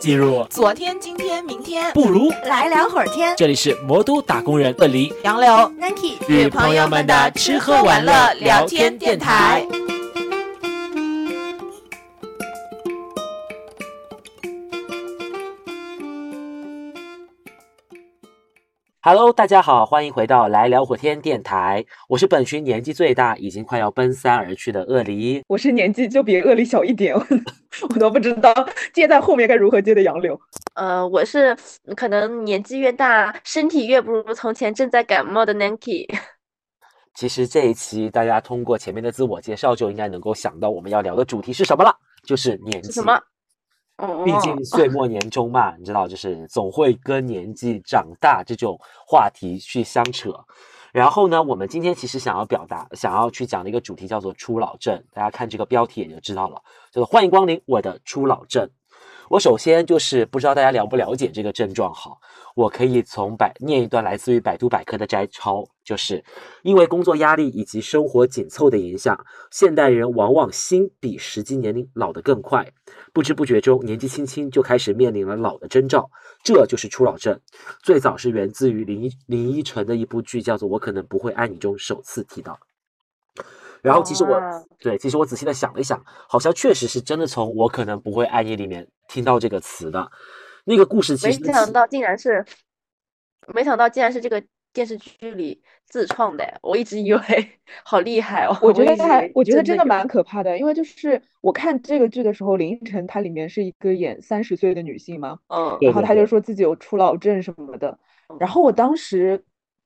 进入昨天、今天、明天，不如来聊会儿天。这里是魔都打工人问黎杨柳 Nike 与朋友们的吃喝玩乐聊天电台。Hello，大家好，欢迎回到来聊火天电台，我是本群年纪最大，已经快要奔三而去的鳄梨。我是年纪就比鳄梨小一点，我都不知道接在后面该如何接的杨柳。呃，我是可能年纪越大，身体越不如从前，正在感冒的 Nanki。其实这一期大家通过前面的自我介绍就应该能够想到我们要聊的主题是什么了，就是年纪。是什么？哦，毕竟岁末年终嘛，你知道，就是总会跟年纪长大这种话题去相扯。然后呢，我们今天其实想要表达、想要去讲的一个主题叫做初老症，大家看这个标题也就知道了，叫做欢迎光临我的初老症。我首先就是不知道大家了不了解这个症状，哈，我可以从百念一段来自于百度百科的摘抄，就是因为工作压力以及生活紧凑的影响，现代人往往心比实际年龄老得更快，不知不觉中年纪轻轻就开始面临了老的征兆，这就是初老症。最早是源自于林依林依晨的一部剧，叫做《我可能不会爱你》中首次提到。然后其实我哇对，其实我仔细的想了一想，好像确实是真的从我可能不会爱你里面听到这个词的。那个故事其实没想到竟然是，没想到竟然是这个电视剧里自创的，我一直以为 好厉害哦。我觉得还一直以为，我觉得真的蛮可怕的，因为就是我看这个剧的时候，林依晨她里面是一个演三十岁的女性嘛，嗯，然后她就说自己有初老症什么的，然后我当时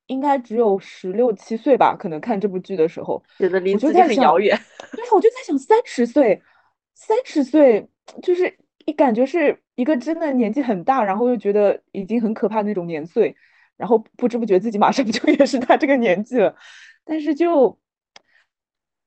应该只有十六七岁吧，可能看这部剧的时候，觉得离我就自己在想很遥远。对啊，我就在想，三十岁，三十岁就是一感觉是一个真的年纪很大，然后又觉得已经很可怕那种年岁，然后不知不觉自己马上 就也是他这个年纪了，但是就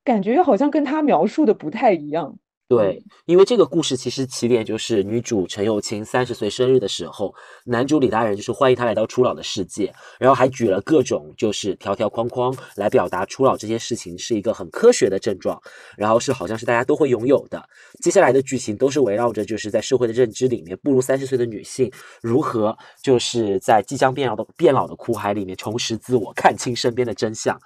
感觉又好像跟他描述的不太一样。对，因为这个故事其实起点就是女主陈友卿三十岁生日的时候，男主李大人就是欢迎她来到初老的世界，然后还举了各种就是条条框框来表达初老这件事情是一个很科学的症状，然后是好像是大家都会拥有的。接下来的剧情都是围绕着就是在社会的认知里面，步入三十岁的女性如何就是在即将变老的变老的苦海里面重拾自我，看清身边的真相。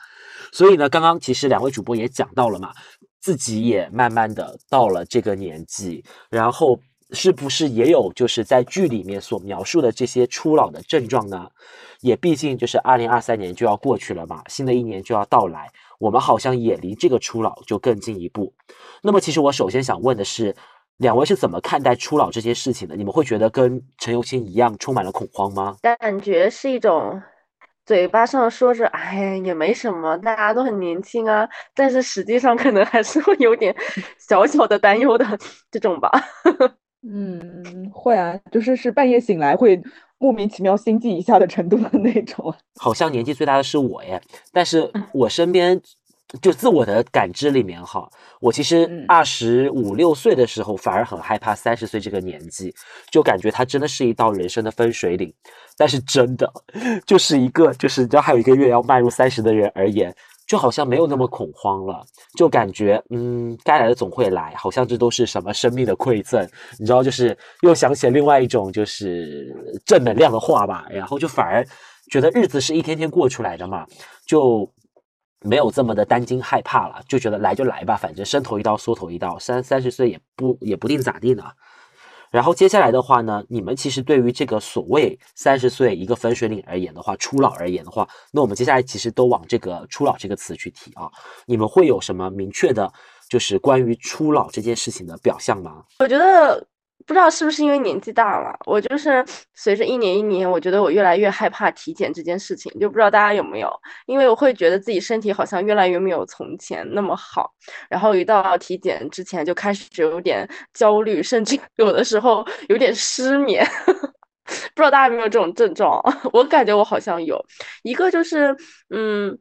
所以呢，刚刚其实两位主播也讲到了嘛，自己也慢慢的到了这个年纪，然后是不是也有就是在剧里面所描述的这些初老的症状呢？也毕竟就是二零二三年就要过去了嘛，新的一年就要到来，我们好像也离这个初老就更进一步。那么其实我首先想问的是，两位是怎么看待初老这件事情的？你们会觉得跟陈友卿一样充满了恐慌吗？感觉是一种嘴巴上说着“哎，也没什么，大家都很年轻啊”，但是实际上可能还是会有点 小小的担忧的这种吧。嗯，会啊，就是是半夜醒来会莫名其妙心悸一下的程度的那种。好像年纪最大的是我耶，但是我身边就自我的感知里面哈，我其实嗯二十五六岁的时候反而很害怕三十岁这个年纪，就感觉它真的是一道人生的分水岭。但是真的就是一个就是你知道还有一个月要迈入三十的人而言，就好像没有那么恐慌了，就感觉嗯，该来的总会来，好像这都是什么生命的馈赠，你知道，就是又想起另外一种就是正能量的话吧，然后就反而觉得日子是一天天过出来的嘛，就没有这么的担惊害怕了，就觉得来就来吧，反正伸头一刀缩头一刀，三三十岁也不也不定咋地呢。然后接下来的话呢，你们其实对于这个所谓三十岁一个分水岭而言的话，初老而言的话，那我们接下来其实都往这个初老这个词去提啊。你们会有什么明确的，就是关于初老这件事情的表象吗？我觉得不知道是不是因为年纪大了，我就是随着一年一年，我觉得我越来越害怕体检这件事情，就不知道大家有没有，因为我会觉得自己身体好像越来越没有从前那么好，然后一到体检之前就开始有点焦虑，甚至有的时候有点失眠。不知道大家有没有这种症状？我感觉我好像有一个，就是嗯，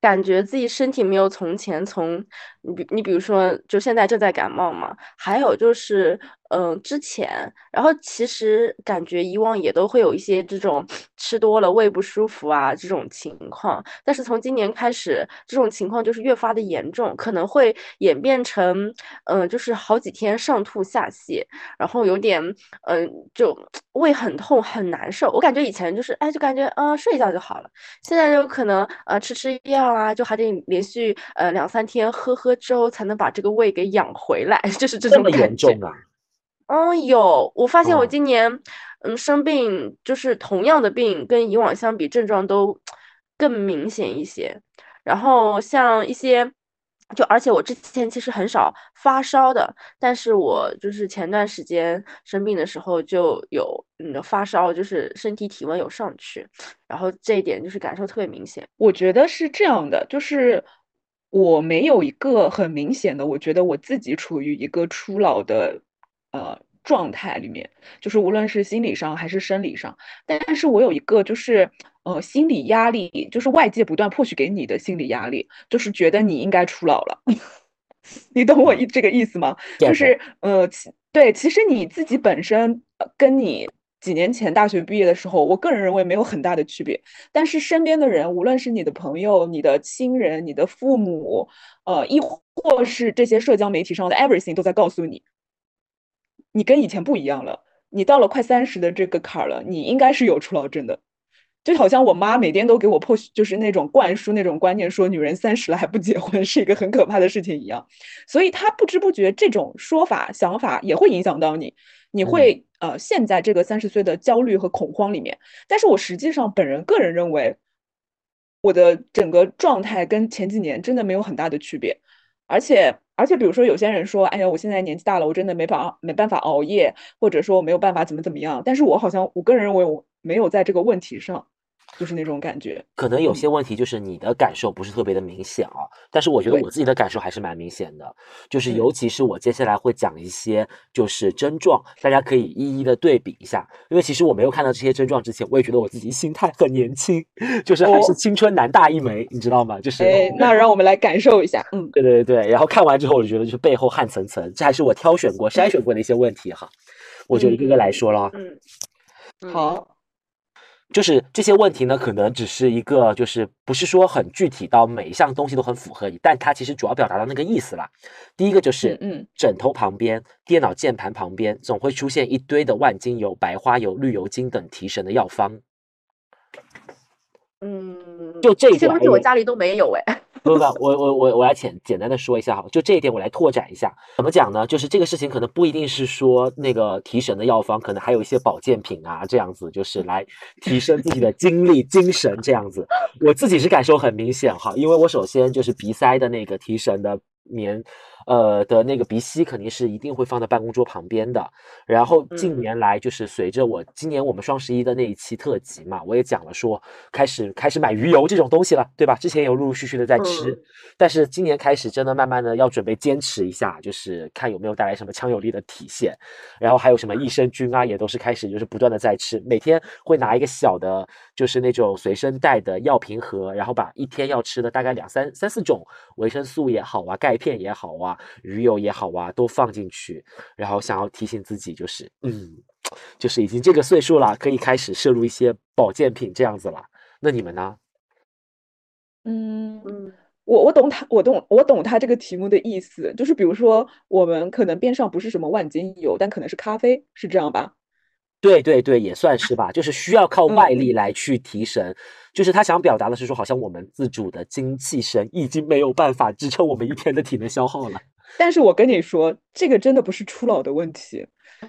感觉自己身体没有从前从你比你比如说，就现在正在感冒嘛，还有就是，嗯，之前，然后其实感觉以往也都会有一些这种吃多了胃不舒服啊这种情况，但是从今年开始，这种情况就是越发的严重，可能会演变成，嗯，就是好几天上吐下泻，然后有点，嗯，就胃很痛很难受。我感觉以前就是，哎，就感觉，嗯，睡一觉就好了，现在就可能，呃，吃吃药啊，就还得连续，呃，两三天喝喝。粥才能把这个胃给养回来，就是这种感觉。严重啊！嗯，有。我发现我今年，嗯，生病就是同样的病，跟以往相比，症状都更明显一些。然后像一些，就而且我之前其实很少发烧的，但是我就是前段时间生病的时候就有嗯发烧，就是身体体温有上去，然后这一点就是感受特别明显。我觉得是这样的，就是。我没有一个很明显的，我觉得我自己处于一个初老的呃状态里面，就是无论是心理上还是生理上，但是我有一个就是呃心理压力，就是外界不断迫许给你的心理压力，就是觉得你应该初老了，你懂我意这个意思吗？就是呃对，其实你自己本身跟你。几年前大学毕业的时候，我个人认为没有很大的区别。但是身边的人，无论是你的朋友、你的亲人、你的父母，呃，亦或是这些社交媒体上的 everything，都在告诉你，你跟以前不一样了。你到了快三十的这个坎儿了，你应该是有初老症的。就好像我妈每天都给我破，就是那种灌输那种观念，说女人三十了还不结婚是一个很可怕的事情一样。所以她不知不觉这种说法、想法也会影响到你。你会呃现在这个三十岁的焦虑和恐慌里面，但是我实际上本人个人认为，我的整个状态跟前几年真的没有很大的区别，而且而且比如说有些人说，哎呀，我现在年纪大了，我真的没法没办法熬夜，或者说我没有办法怎么怎么样，但是我好像我个人认为我没有在这个问题上。就是那种感觉，可能有些问题就是你的感受不是特别的明显啊，但是我觉得我自己的感受还是蛮明显的，就是尤其是我接下来会讲一些就是症状，大家可以一一的对比一下，因为其实我没有看到这些症状之前，我也觉得我自己心态很年轻，就是还是青春男大一枚，你知道吗？就是，哎，那让我们来感受一下，嗯，对对对，然后看完之后，我就觉得就是背后汗涔涔，这还是我挑选过、筛选过的一些问题哈，我就一个个来说了，嗯，好。就是这些问题呢，可能只是一个，就是不是说很具体到每一项东西都很符合你，但它其实主要表达的那个意思啦。第一个就是，嗯，枕头旁边、电脑键盘旁边总会出现一堆的万金油、白花油、绿油精等提神的药方。嗯，就这一点，东西我家里都没有哎。不不，我我我我来简简单的说一下哈，就这一点我来拓展一下，怎么讲呢？就是这个事情可能不一定是说那个提神的药方，可能还有一些保健品啊，这样子就是来提升自己的精力、精神这样子。我自己是感受很明显哈，因为我首先就是鼻塞的那个提神的棉。呃的那个鼻吸肯定是一定会放在办公桌旁边的。然后近年来就是随着我今年我们双十一的那一期特辑嘛，我也讲了说开始开始买鱼油这种东西了，对吧？之前有陆陆续续的在吃，但是今年开始真的慢慢的要准备坚持一下，就是看有没有带来什么强有力的体现。然后还有什么益生菌啊，也都是开始就是不断的在吃，每天会拿一个小的，就是那种随身带的药瓶盒，然后把一天要吃的大概两三三四种维生素也好啊，钙片也好啊。鱼油也好啊，都放进去，然后想要提醒自己，就是，嗯，就是已经这个岁数了，可以开始摄入一些保健品这样子了。那你们呢？嗯嗯，我我懂他，我懂我懂他这个题目的意思，就是比如说我们可能边上不是什么万金油，但可能是咖啡，是这样吧？对对对，也算是吧，就是需要靠外力来去提神。就是他想表达的是说，好像我们自主的精气神已经没有办法支撑我们一天的体能消耗了。但是我跟你说，这个真的不是初老的问题。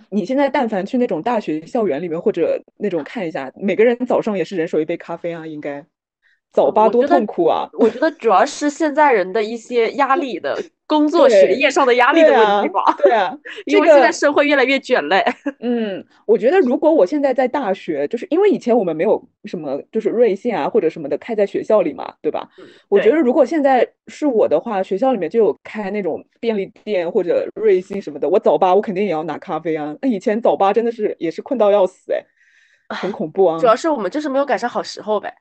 你现在但凡去那种大学校园里面，或者那种看一下，每个人早上也是人手一杯咖啡啊，应该早八多痛苦啊！我觉得主要是现在人的一些压力的。工作学业上的压力的问题吧，对啊，因为现在社会越来越卷嘞。嗯，我觉得如果我现在在大学，就是因为以前我们没有什么就是瑞幸啊或者什么的开在学校里嘛，对吧？我觉得如果现在是我的话，学校里面就有开那种便利店或者瑞幸什么的，我早八我肯定也要拿咖啡啊。那以前早八真的是也是困到要死哎，很恐怖啊。主要是我们就是没有赶上好时候呗。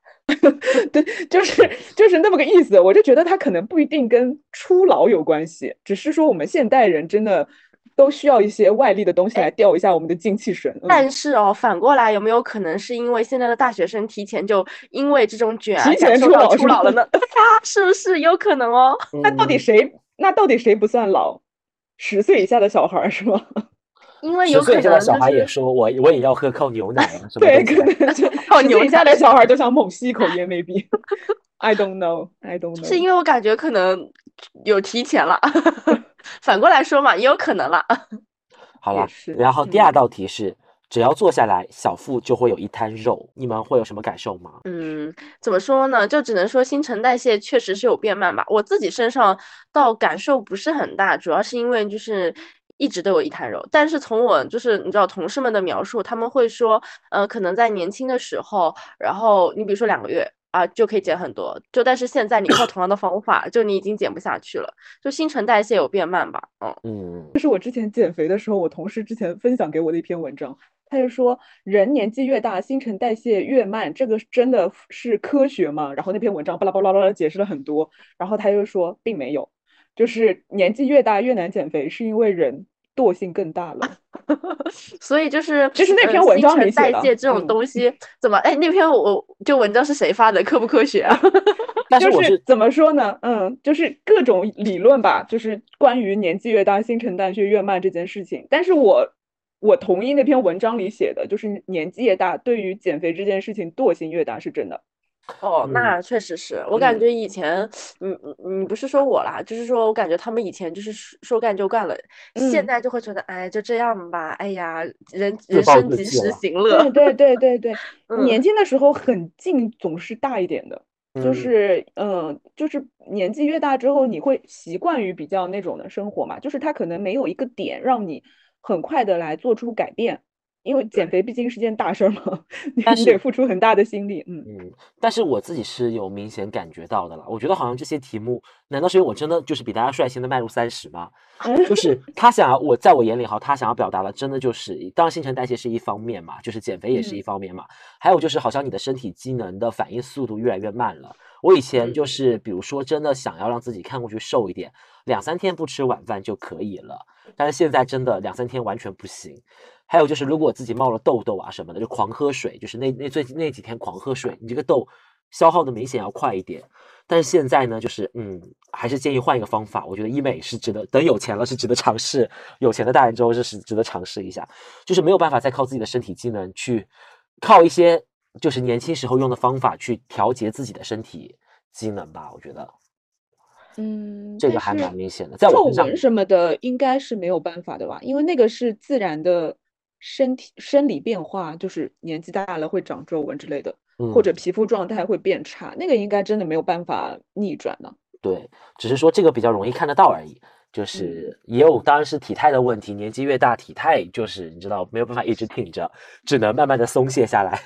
对，就是就是那么个意思。我就觉得他可能不一定跟初老有关系，只是说我们现代人真的都需要一些外力的东西来吊一下我们的精气神。嗯但是哦，反过来有没有可能是因为现在的大学生提前就因为这种卷而提前感受到初老是吗初老了呢？对呀，是不是有可能哦？那到底嗯谁？那到底谁不算老？十岁以下的小孩儿是吗？因为有可十岁以下的小能就是孩也说我我也要喝靠牛奶啊，什么对，可能就 靠牛十岁以下的小孩都想猛吸一口烟，maybe。I don't know, I don't know。是因为我感觉可能有提前了，反过来说嘛，也有可能了。好了是，然后第嗯二道题是，只要坐下来，小腹就会有一滩肉，你们会有什么感受吗？嗯，怎么说呢？就只能说新陈代谢确实是有变慢吧。我自己身上倒感受不是很大，主要是因为就是一直都有一滩肉。但是从我就是你知道同事们的描述，他们会说，呃，可能在年轻的时候，然后你比如说两个月啊就可以减很多，就但是现在你靠同样的方法，就你已经减不下去了，就新陈代谢有变慢吧。嗯，嗯这是我之前减肥的时候，我同事之前分享给我的一篇文章，他就说人年纪越大，新陈代谢越慢，这个真的是科学吗？然后那篇文章巴拉巴拉巴拉解释了很多，然后他又说并没有，就是年纪越大越难减肥，是因为人惰性更大了。所以就是就是那呃篇文章里写的代谢这种嗯东西怎么？哎，那篇我我就文章是谁发的？科不科学啊？就 但是我是怎么说呢？嗯，就是各种理论吧，就是关于年纪越大新陈代谢越慢这件事情。但是我我同意那篇文章里写的，就是年纪越大，对于减肥这件事情惰性越大是真的。哦，嗯。那确实是我感嗯。觉以前，嗯嗯你不是说我啦，就是说我感觉他们以前就是说说干就干了，现嗯。在就会觉得，哎，就这样吧，哎呀，人人生及时 行乐，对对。对对对，嗯年。轻的时候很劲总是大一点的，就嗯。是嗯，就是年纪越大之后，你会习惯于比较那种的生活嘛，就是他可能没有一个点让你很快的来做出改变，因为减肥毕竟是件大事儿嘛，你但是你得付出很大的心力，嗯。嗯，但是我自己是有明显感觉到的了。我觉得好像这些题目，难道是因为我真的就是比大家率先的迈入三十吗？就是他想要我在我眼里哈，他想要表达的真的就是，当然新陈代谢是一方面嘛，就是减肥也是一嗯方面嘛，还有就是好像你的身体机能的反应速度越来越慢了。我以前就嗯是，比如说真的想要让自己看过去瘦一点，两三天不吃晚饭就可以了，但是现在真的两三天完全不行。还有就是，如果自己冒了痘痘啊什么的，就狂喝水，就是那那最那几天狂喝水，你这个痘消耗的明显要快一点。但是现在呢，就是嗯，还是建议换一个方法。我觉得医美是值得，等有钱了是值得尝试，有钱的大人之后是是值得尝试一下。就是没有办法再靠自己的身体机能去，靠一些就是年轻时候用的方法去调节自己的身体机能吧。我觉得嗯，这个还蛮明显的，在我皱身上纹什么的应该是没有办法的吧？因为那个是自然的身体生理变化，就是年纪大了会长皱纹之类的，或者嗯皮肤状态会变差，那个应该真的没有办法逆转的。对，只是说这个比较容易看得到而已。就是也有，当然是体态的问题，年纪越大，体态就是你知道没有办法一直挺着，只能慢慢的松懈下来。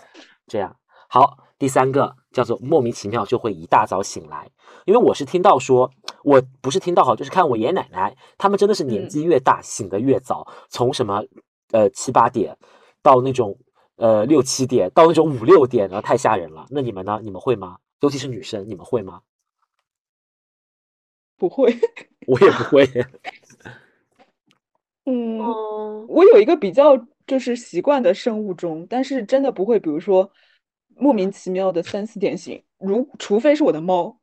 这样好，第三个叫做莫名其妙就会一大早醒来，因为我是听到说，我不是听到好，就是看我爷爷奶奶，他们真的是年嗯纪越大醒得越早，从什么呃七八点到那种呃六七点，到那种五六点，然后太吓人了。那你们呢？你们会吗？尤其是女生，你们会吗？不会，我也不会。嗯，哦，我有一个比较就是习惯的生物钟，但是真的不会，比如说莫名其妙的三四点醒，如除非是我的猫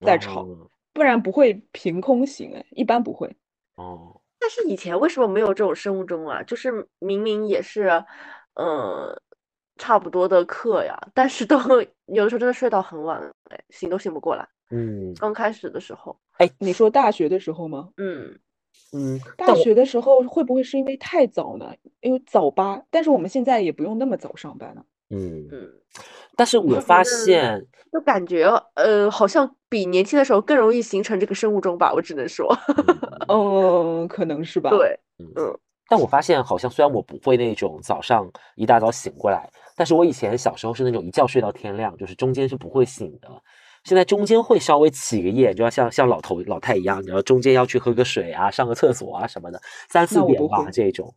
在吵，哦不然不会凭空醒，哎，一般不会。哦，但是以前为什么没有这种生物钟啊？就是明明也是，嗯，差不多的课呀，但是都有的时候真的睡到很晚，哎，醒都醒不过来。嗯刚开始的时候，哎你说大学的时候吗？嗯，嗯，大学的时候会不会是因为太早呢？因为早八，但是我们现在也不用那么早上班了。嗯，嗯，但是我发现，就感觉呃，好像比年轻的时候更容易形成这个生物钟吧，我只能说，嗯，可能是吧。对，嗯嗯，但我发现好像虽然我不会那种早上一大早醒过来，但是我以前小时候是那种一觉睡到天亮，就是中间是不会醒的。现在中间会稍微起个夜，就要像像老头老太一样，然后中间要去喝个水啊、上个厕所啊什么的，三四点吧这种。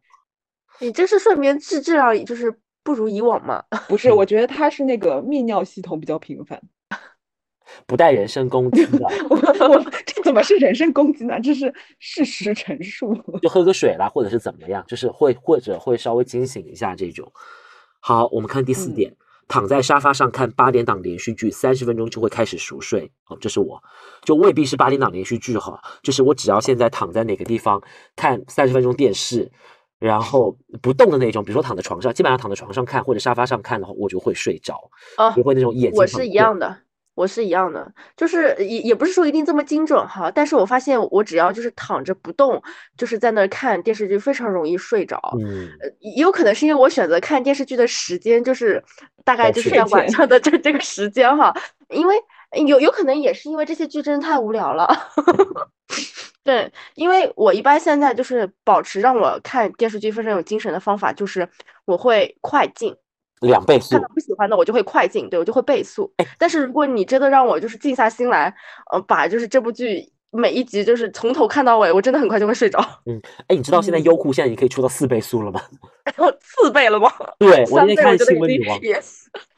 你这是睡眠质质量就是不如以往嘛。不是，我觉得他是那个泌尿系统比较频繁。不带人身攻击的，我我这怎么是人身攻击呢？这是事实陈述。就喝个水啦，或者是怎么样，就是会或者会稍微惊醒一下这种。好，我们看第四嗯点，躺在沙发上看八点档连续剧，三十分钟就会开始熟睡。哦，这是我，就未必是八点档连续剧哈，就是我只要现在躺在哪个地方看三十分钟电视。然后不动的那种，比如说躺在床上，基本上躺在床上看或者沙发上看的话，我就会睡着，啊就会那种眼睛我是一样的，我是一样的，就是也也不是说一定这么精准哈，但是我发现我只要就是躺着不动，就是在那儿看电视剧，非常容易睡着。嗯，呃，也有可能是因为我选择看电视剧的时间就是大概就是在晚上的这这个时间哈，因为有有可能也是因为这些剧真的太无聊了。对，因为我一般现在就是保持让我看电视剧非常有精神的方法，就是我会快进。两倍速看到不喜欢的我就会快进，对我就会倍速。但是如果你真的让我就是静下心来，呃，把就是这部剧每一集就是从头看到尾，我真的很快就会睡着。嗯哎，你知道现在嗯优酷现在已经可以出到四倍速了吗？然 后四倍了吗？对我那天看新闻女王，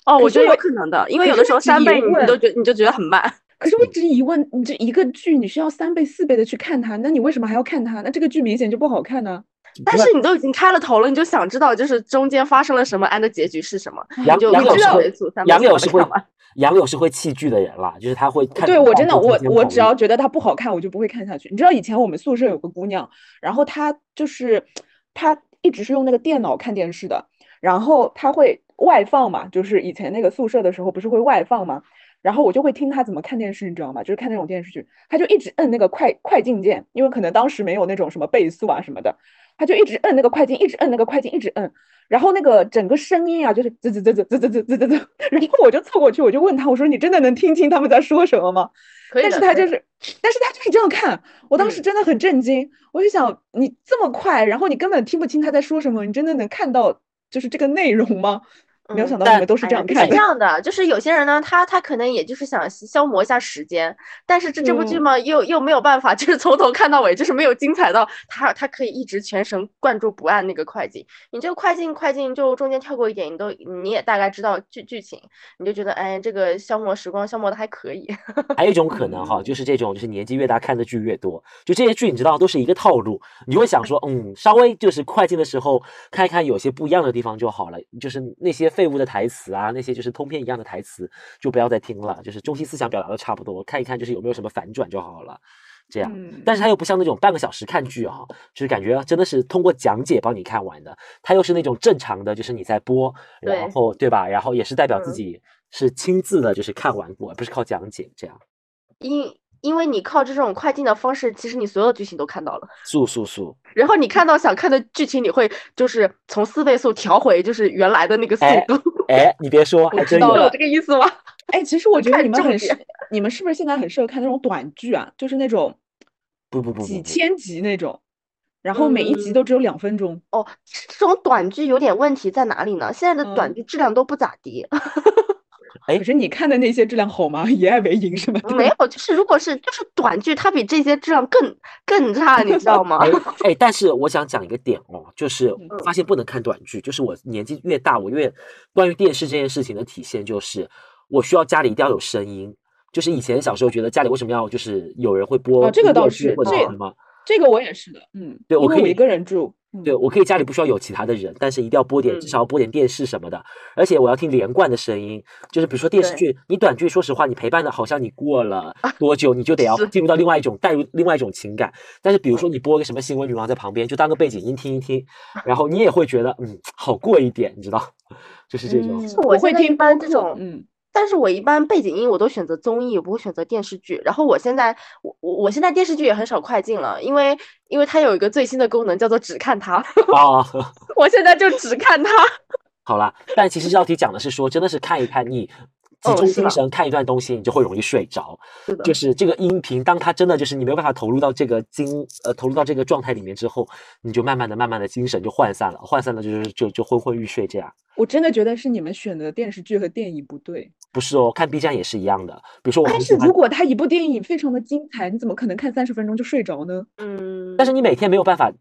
哦，我觉得有可能的，因为有的时候三倍你都觉你就觉得很慢。可是我一直疑问，你这一个剧你需要三倍、四倍的去看它，那你为什么还要看它？那这个剧明显就不好看呢、但是你都已经开了头了，你就想知道就是中间发生了什么，and 结局是什么，杨你就杨柳是会杨柳是会。杨柳是会弃剧的人啦，就是他会看。对我真的，我我只要要觉得它不好看，我就不会看下去。你知道以前我们宿舍有个姑娘，然后她就是她一直是用那个电脑看电视的，然后她会外放嘛，就是以前那个宿舍的时候不是会外放嘛，然后我就会听他怎么看电视，你知道吗？就是看那种电视剧，他就一直摁那个快快进键，因为可能当时没有那种什么倍速啊什么的，他就一直摁那个快进，一直摁那个快进，一直摁。然后那个整个声音啊，就是滋滋滋滋滋滋滋滋滋滋，然后我就凑过去，我就问他，我说你真的能听清他们在说什么吗？可以，但是他就是，但是他就是这样看，我当时嗯真的很震惊，我就想你这么快，然后你根本听不清他在说什么，你真的能看到就是这个内容吗？没有嗯想到但你们都是这样看的。这样的，就是有些人呢，他他可能也就是想消磨一下时间，但是这这部剧嗯嘛，又又没有办法，就是从头看到尾，就是没有精彩到他他可以一直全神贯注不按那个快进。你这个快进快进就中间跳过一点，你都你也大概知道剧剧情，你就觉得哎，这个消磨时光消磨的还可以。还有一种 可能哈，就是这种就是年纪越大看的剧越多，就这些剧你知道都是一个套路，你会想说，嗯，稍微就是快进的时候看一看有些不一样的地方就好了，就是那些废物的台词啊，那些就是通篇一样的台词就不要再听了，就是中心思想表达的差不多，看一看就是有没有什么反转就好了。这样，嗯，但是它又不像那种半个小时看剧啊、就是感觉真的是通过讲解帮你看完的，它又是那种正常的，就是你在播，然后对吧？然后也是代表自嗯己是亲自的，就是看完过，而不是靠讲解这样。因因为你靠这种快进的方式，其实你所有的剧情都看到了。速速速！然后你看到想看的剧情，你会就是从四倍速调回就是原来的那个速哎度。哎，你别说，还真有知道这个意思吗？哎，其实我觉得你们很适，你们是不是现在很适合看那种短剧啊？就是那种不不不几千集那种，然后每一集都只有两分钟。哦，这种短剧有点问题在哪里呢？现在的短嗯剧质量都不咋地。哎可是你看的那些质量好吗？以爱为营是吗？没有，就是如果是就是短剧，它比这些质量更更差，你知道吗？哎哎，但是我想讲一个点哦，就是嗯发现不能看短剧，就是我年纪越大，我越关于电视这件事情的体现就是，我需要家里一定要有声音。就是以前小时候觉得家里为什么要就是有人会播啊这个倒是这什么，这个我也是的，嗯，对我可以一个人住，嗯对，我可以家里不需要有其他的人，但是一定要播点，至嗯少要播点电视什么的，而且我要听连贯的声音。就是比如说电视剧，你短剧，说实话，你陪伴的好像你过了 多久，你就得要进入到另外一种带入另外一种情感。但是比如说你播个什么新闻女王在旁边，就当个背景音听一听，然后你也会觉得嗯好过一点，你知道，就是这种。嗯我我会听播客般这种嗯，但是我一般背景音我都选择综艺，我不会选择电视剧。然后我现在我我我现在电视剧也很少快进了，因为因为它有一个最新的功能叫做只看它，哦，我现在就只看它。好啦，但其实这道题讲的是说，真的是看一看你集中精神看一段东西，你就会容易睡着。是的就是这个音频，当它真的就是你没有办法投入到这个精呃投入到这个状态里面之后，你就慢慢的、慢慢的精神就涣散了，涣散了就是就就昏昏欲睡这样。我真的觉得是你们选的电视剧和电影不对。不是哦，看 B 站也是一样的。比如说我但是如，果他一部电影非常的精彩，你怎么可能看三十分钟就睡着呢？嗯，但是你每天没有办法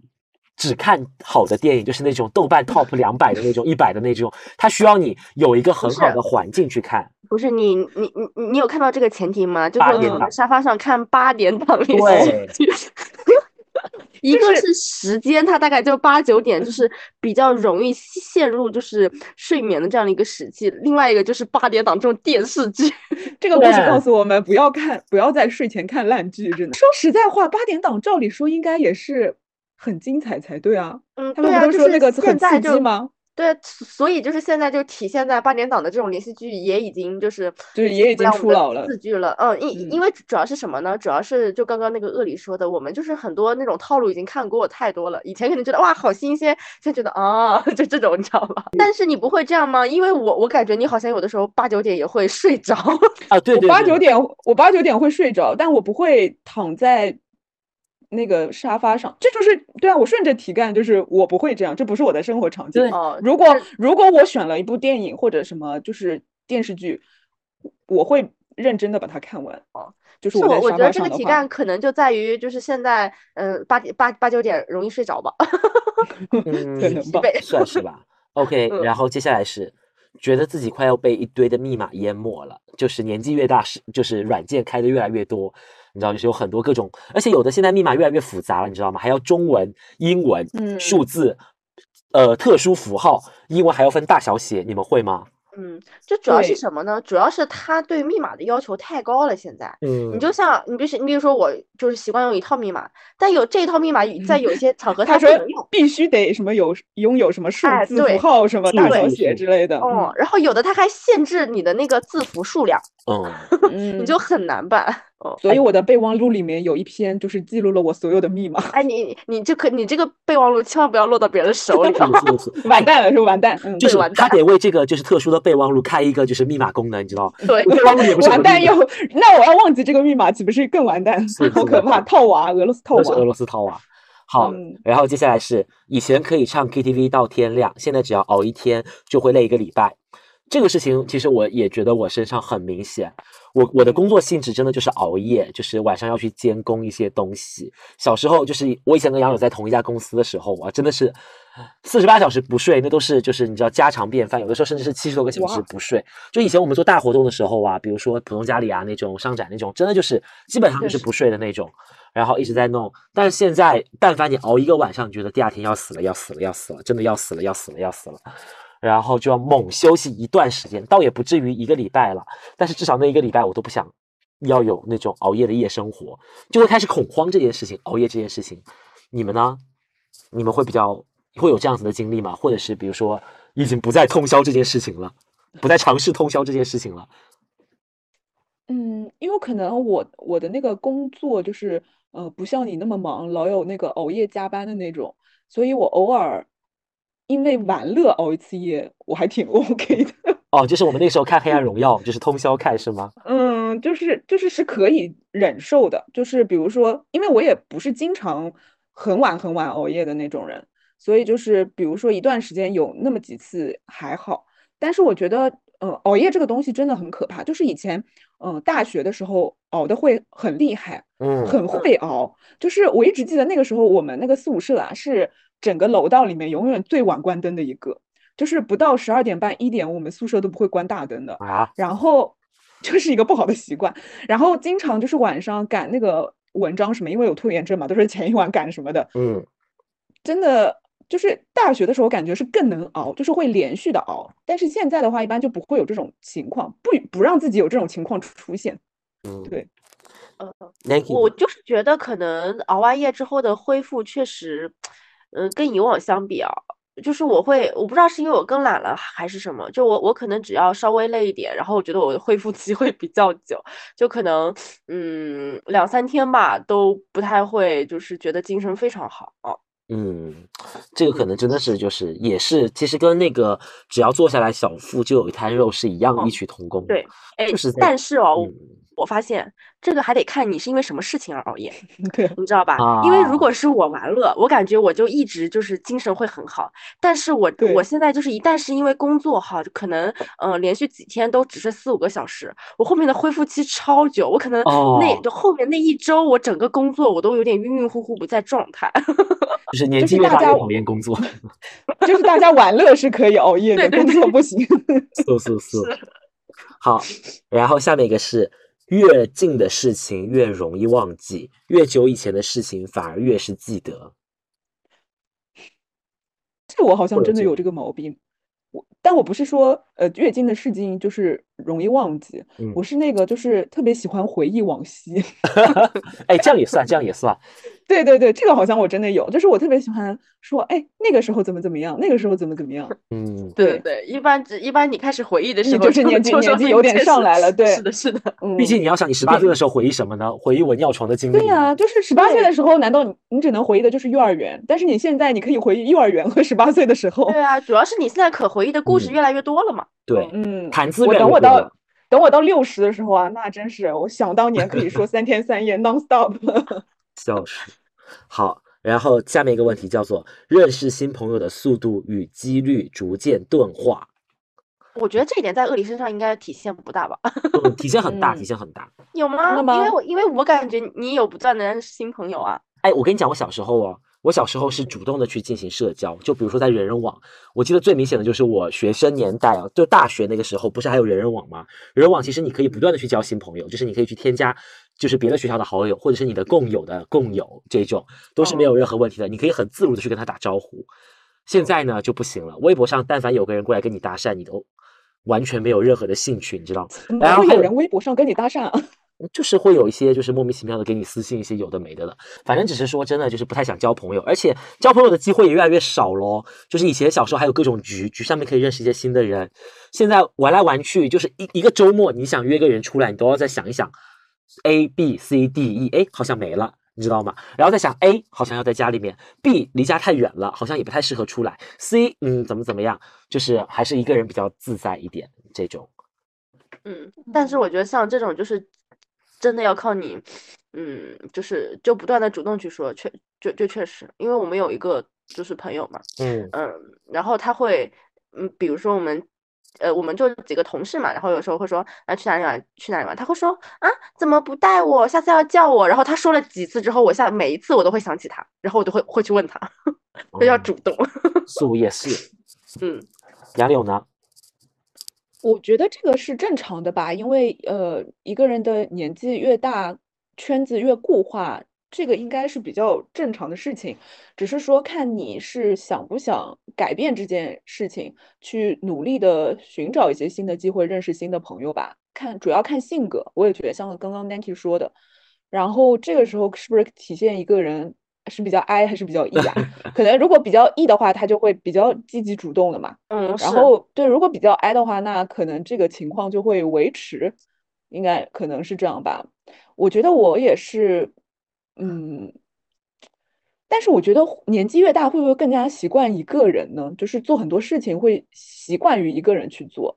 只看好的电影，就是那种豆瓣 top 两百的那种、一百的那种，它需要你有一个很好的环境去看。不是你你你你有看到这个前提吗？就是沙发上看八点档 连对续剧。一个是时间，它大概就八九点，就是比较容易陷入就是睡眠的这样的一个时期；另外一个就是八点档这种电视剧，这个故事告诉我们，不要看，不要在睡前看烂剧。真的，说实在话，八点档照理说应该也是很精彩才对啊。嗯，他们不都说那个很刺激吗？对，所以就是现在就体现在八点档的这种连续剧也已经就是就是也已经出老了四剧了，嗯，因因嗯为主要是什么呢？主要是就刚刚那个恶里说的，我们就是很多那种套路已经看过太多了，以前可能觉得哇好新鲜，现在觉得啊 就这种你知道吧？但是你不会这样吗？因为我我感觉你好像有的时候八九点也会睡着，啊，对 对对我八九点，我八九点会睡着，但我不会躺在那个沙发上。这就是对啊，我顺着题干，就是我不会这样，这不是我的生活场景对。哦，如果如果我选了一部电影或者什么就是电视剧，我会认真的把它看完。哦，就是是我在沙发我觉得这个题干可能就在于就是现在嗯八点八八九点容易睡着吧，嗯，可能吧。算是吧。OK，嗯然后接下来是觉得自己快要被一堆的密码淹没了，就是年纪越大是就是软件开的越来越多，你知道，就是有很多各种，而且有的现在密码越来越复杂了，你知道吗？还要中文、英文、嗯数字，呃，特殊符号，英文还要分大小写，你们会吗？嗯，这主要是什么呢？主要是他对密码的要求太高了，现在。嗯你就像你比如你比如说我就是习惯用一套密码，但有这一套密码在有些场合他说。必须得什么有拥有什么数字符号什么大小写之类的。哦，然后有的他还限制你的那个字符数量，嗯，嗯，你就很难办。哦，所以我的备忘录里面有一篇就是记录了我所有的密码。哎，你你这可你这个备忘录千万不要落到别人手里。完蛋了，是不完蛋？嗯，就是完蛋他得为这个就是特殊的备忘录开一个就是密码功能，你知道吗？对，备忘录也不是完蛋又那我要忘记这个密码，岂不是更完蛋好可怕！套娃，俄罗斯套娃是俄娃。罗斯套娃。好，嗯然后接下来是以前可以唱 KTV 到天亮，现在只要熬一天就会累一个礼拜。这个事情其实我也觉得我身上很明显，我我的工作性质真的就是熬夜，就是晚上要去监工一些东西。小时候就是我以前跟杨柳在同一家公司的时候啊，真的是四十八小时不睡，那都是就是你知道家常便饭，有的时候甚至是七十多个小时不睡。就以前我们做大活动的时候啊，比如说普通家里啊那种商展那种，真的就是基本上就是是不睡的那种。然后一直在弄。但是现在，但凡你熬一个晚上，你觉得第二天要死了，要死了，要死了，真的要死了，要死了，要死了，然后就要猛休息一段时间，倒也不至于一个礼拜了，但是至少那一个礼拜我都不想要有那种熬夜的夜生活，就会开始恐慌这件事情，熬夜这件事情。你们呢？你们会比较会有这样子的经历吗？或者是比如说已经不再通宵这件事情了，不再尝试通宵这件事情了？嗯，因为可能我我的那个工作就是呃不像你那么忙，老有那个熬夜加班的那种，所以我偶尔因为玩乐熬一次夜，我还挺 OK 的。哦，就是我们那时候看《黑暗荣耀》，就是通宵看是吗？嗯，就是就是是可以忍受的，就是比如说，因为我也不是经常很晚很晚熬夜的那种人，所以就是比如说一段时间有那么几次还好，但是我觉得，呃，熬夜这个东西真的很可怕，就是以前，嗯、大学的时候熬的会很厉害，嗯，很会熬，就是我一直记得那个时候我们那个四五社啊，是整个楼道里面永远最晚关灯的一个，就是不到十二点半一点，我们宿舍都不会关大灯的。啊，然后 这是一个不好的习惯，然后经常就是晚上赶那个文章什么，因为有拖延症嘛，都是前一晚赶什么的，嗯，真的就是大学的时候感觉是更能熬，就是会连续的熬，但是现在的话一般就不会有这种情况，不不让自己有这种情况出现。嗯，对呃，我就是觉得可能熬完夜之后的恢复确实，嗯、跟以往相比啊，就是我会，我不知道是因为我更懒了还是什么，就我我可能只要稍微累一点，然后我觉得我的恢复期会比较久，就可能嗯两三天吧都不太会，就是觉得精神非常好啊。嗯，这个可能真的是就是也是，其实跟那个只要坐下来小腹就有一滩肉是一样异嗯曲同工的。对，哎就是但是哦，嗯我发现这个还得看你是因为什么事情而熬夜，对，你知道吧？因为如啊果是我玩乐，我感觉我就一直就是精神会很好。但是我我现在就是一旦是因为工作哈，可能呃连续几天都只睡四五个小时，我后面的恢复期超久，我可能那、哦就后面那一周我整个工作我都有点晕晕乎乎不在状态。就是年纪越大越讨厌工作，就是大家玩乐是可以熬夜的，工作不行。是是是。好，然后下面一个是越近的事情越容易忘记，越久以前的事情反而越是记得。这我好像真的有这个毛病。我但我不是说呃越近的事情就是容易忘记，嗯我是那个就是特别喜欢回忆往昔。哎，这样也算，这样也算。对对对，这个好像我真的有，就是我特别喜欢说，哎，那个时候怎么怎么样，那个时候怎么怎么样。嗯，对对，一般只一般你开始回忆的时你候，就是年 纪年纪有点上来了对是的，是的。嗯，毕竟你要想，你十八岁的时候回忆什么呢？回忆我尿床的经历。对呀、就是十八岁的时候，难道你你只能回忆的就是幼儿园？但是你现在你可以回忆幼儿园和十八岁的时候。对啊，主要是你现在可回忆的故事嗯越来越多了嘛。对，嗯，谈资我越来越多等我到等我到六十的时候啊，那真是我想当年可以说三天三夜 non stop。笑死。好，然后下面一个问题叫做认识新朋友的速度与几率逐渐钝化。我觉得这一点在鳄梨身上应该体现不大吧？嗯，体现很大，嗯体现很大。有吗？吗因为我因为我感觉你有不断的认识新朋友啊。哎，我跟你讲，我小时候哦，我小时候是主动的去进行社交，就比如说在人人网，我记得最明显的就是我学生年代啊，就大学那个时候，不是还有人人网吗？人人网其实你可以不断的去交新朋友，就是你可以去添加，就是别的学校的好友，或者是你的共有的共有这种，都是没有任何问题的，你可以很自如的去跟他打招呼。现在呢就不行了，微博上但凡有个人过来跟你搭讪，你都完全没有任何的兴趣，你知道？然后有有人微博上跟你搭讪啊？就是会有一些就是莫名其妙的给你私信一些有的没的了，反正只是说真的就是不太想交朋友，而且交朋友的机会也越来越少咯。就是以前小时候还有各种局，局上面可以认识一些新的人，现在玩来玩去就是一一个周末，你想约个人出来，你都要再想一想，A B C D E，哎，好像没了。你知道吗？然后再想 A 好像要在家里面，B 离家太远了，好像也不太适合出来，C 嗯怎么怎么样，就是还是一个人比较自在一点这种。嗯，但是我觉得像这种就是真的要靠你，嗯，就是就不断的主动去说，确就就确实，因为我们有一个就是朋友嘛，嗯嗯，然后他会，嗯，比如说我们，呃，我们就几个同事嘛，然后有时候会说，啊，去哪里玩，去哪里玩，他会说，啊，怎么不带我？下次要叫我。然后他说了几次之后，我下每一次我都会想起他，然后我都会会去问他，这叫嗯主动。素也是，嗯，杨柳呢？我觉得这个是正常的吧，因为呃，一个人的年纪越大，圈子越固化，这个应该是比较正常的事情。只是说看你是想不想改变这件事情，去努力的寻找一些新的机会，认识新的朋友吧。看主要看性格，我也觉得像刚刚 Nancy 说的，然后这个时候是不是体现一个人是比较 I 还是比较 E 啊？可能如果比较 E 的话，他就会比较积极主动的嘛。嗯，然后对，如果比较 I 的话，那可能这个情况就会维持，应该可能是这样吧。我觉得我也是，嗯，但是我觉得年纪越大，会不会更加习惯一个人呢？就是做很多事情会习惯于一个人去做，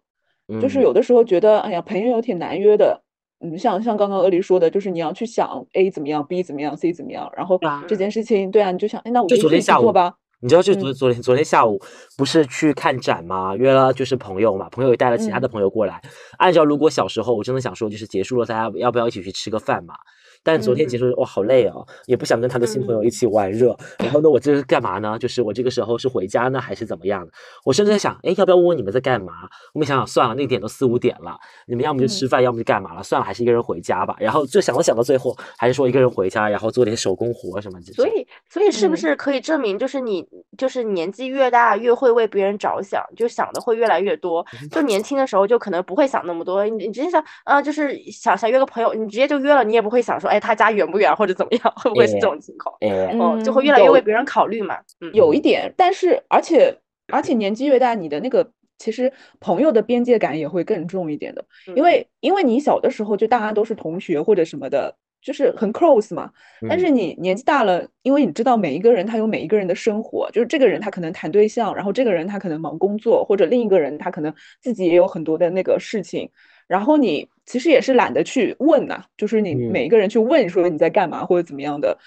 就是嗯有的时候觉得，哎呀，朋友有挺难约的。嗯，像像刚刚鳄梨说的，就是你要去想 A 怎么样，B 怎么样，C 怎么样，然后啊这件事情，对啊，你就想，哎，那我就昨天下午做吧。你知道，就嗯昨昨天昨天下午不是去看展吗？约了就是朋友嘛，朋友也带了其他的嗯朋友过来。按照如果小时候我真的想说，就是结束了，大家要不要一起去吃个饭嘛？但昨天嗯结束，哇，好累哦，也不想跟他的新朋友一起玩热。然后呢，我这是干嘛呢？就是我这个时候是回家呢，还是怎么样？我甚至在想，哎，要不要问问你们在干嘛？我们想想算了，那点都四五点了，你们要么就吃饭，要么就干嘛了？算了，还是一个人回家吧。然后就想了想到最后，还是说一个人回家，然后做点手工活什么的。所以，所以是不嗯是可以证明，就是你就是年纪越大，越会为别人着想，就想的会越来越多。就年轻的时候就可能不会想那么多，你你直接想啊、就是想想约个朋友，你直接就约了，你也不会想说，哎，他家远不远或者怎么样，会不会是这种情况？哎，哦，就会嗯越来越为别人考虑嘛。嗯，有一点，但是而且而且年纪越大，你的那个其实朋友的边界感也会更重一点的，因嗯为因为你小的时候就大家都是同学或者什么的，就是很 close 嘛。但嗯是你年纪大了，因为你知道每一个人他有每一个人的生活，就是这个人他可能谈对象，然后这个人他可能忙工作，或者另一个人他可能自己也有很多的那个事情，然后你其实也是懒得去问呐、就是你嗯每一个人去问说你在干嘛或者怎么样的，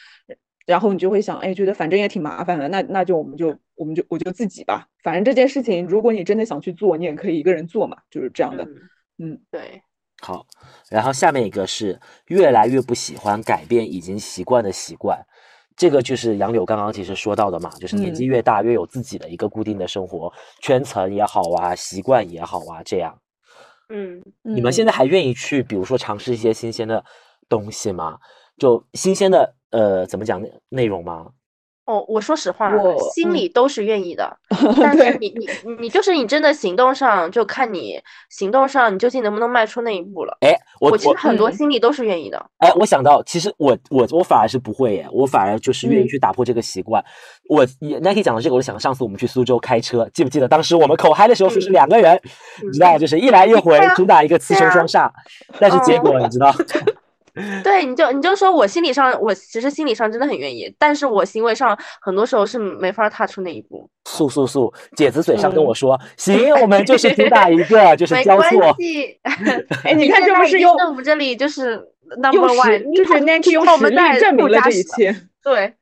然后你就会想，哎，觉得反正也挺麻烦的，那那就我们就我们就我就自己吧，反正这件事情如果你真的想去做，你也可以一个人做嘛，就是这样的。嗯，嗯，对，好，然后下面一个是越来越不喜欢改变已经习惯的习惯，这个就是杨柳刚刚其实说到的嘛，就是年纪嗯越大越有自己的一个固定的生活圈层也好啊，习惯也好啊，这样。嗯，你们现在还愿意去，比如说尝试一些新鲜的东西吗？就新鲜的呃，怎么讲内内容吗？哦，我说实话，我心嗯。里都是愿意的，但是你你你就是你真的行动上，就看你行动上你究竟能不能迈出那一步了。哎，我我其实很多嗯。心里都是愿意的，哎，我想到，其实我我我反而是不会耶，我反而就是愿意嗯。去打破这个习惯。我也 Nike 讲的这个，我就想上次我们去苏州开车，记不记得当时我们口嗨的时候，说是嗯。两个人，你知道，就是一来一回主打一个雌雄双煞，但是结哦果你知道，对，你就你就说我心理上，我其实心理上真的很愿意，但是我行为上很多时候是没法踏出那一步。速速速，姐子嘴上跟嗯我说，行，我们就是主打一个，就是没关交错。系，哎，你看这不是用在我们这里就是 number 用 one，实就是 Nike 用实力我们在证明了这一切。对，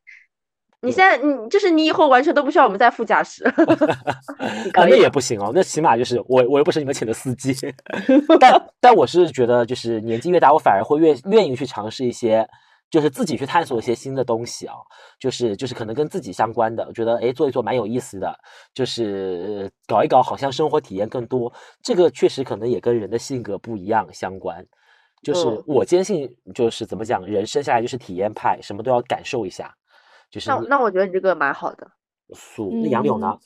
你现在你就是你以后完全都不需要我们在副驾驶，那也不行哦，那起码就是我，我又不是你们请的司机。但但我是觉得，就是年纪越大，我反而会越愿意去尝试一些，就是自己去探索一些新的东西啊，就是就是可能跟自己相关的，我觉得哎做一做蛮有意思的，就是呃搞一搞，好像生活体验更多。这个确实可能也跟人的性格不一样相关。就是嗯我坚信，就是怎么讲，人生下来就是体验派，什么都要感受一下。就是那那我觉得你这个蛮好的，素那杨柳呢？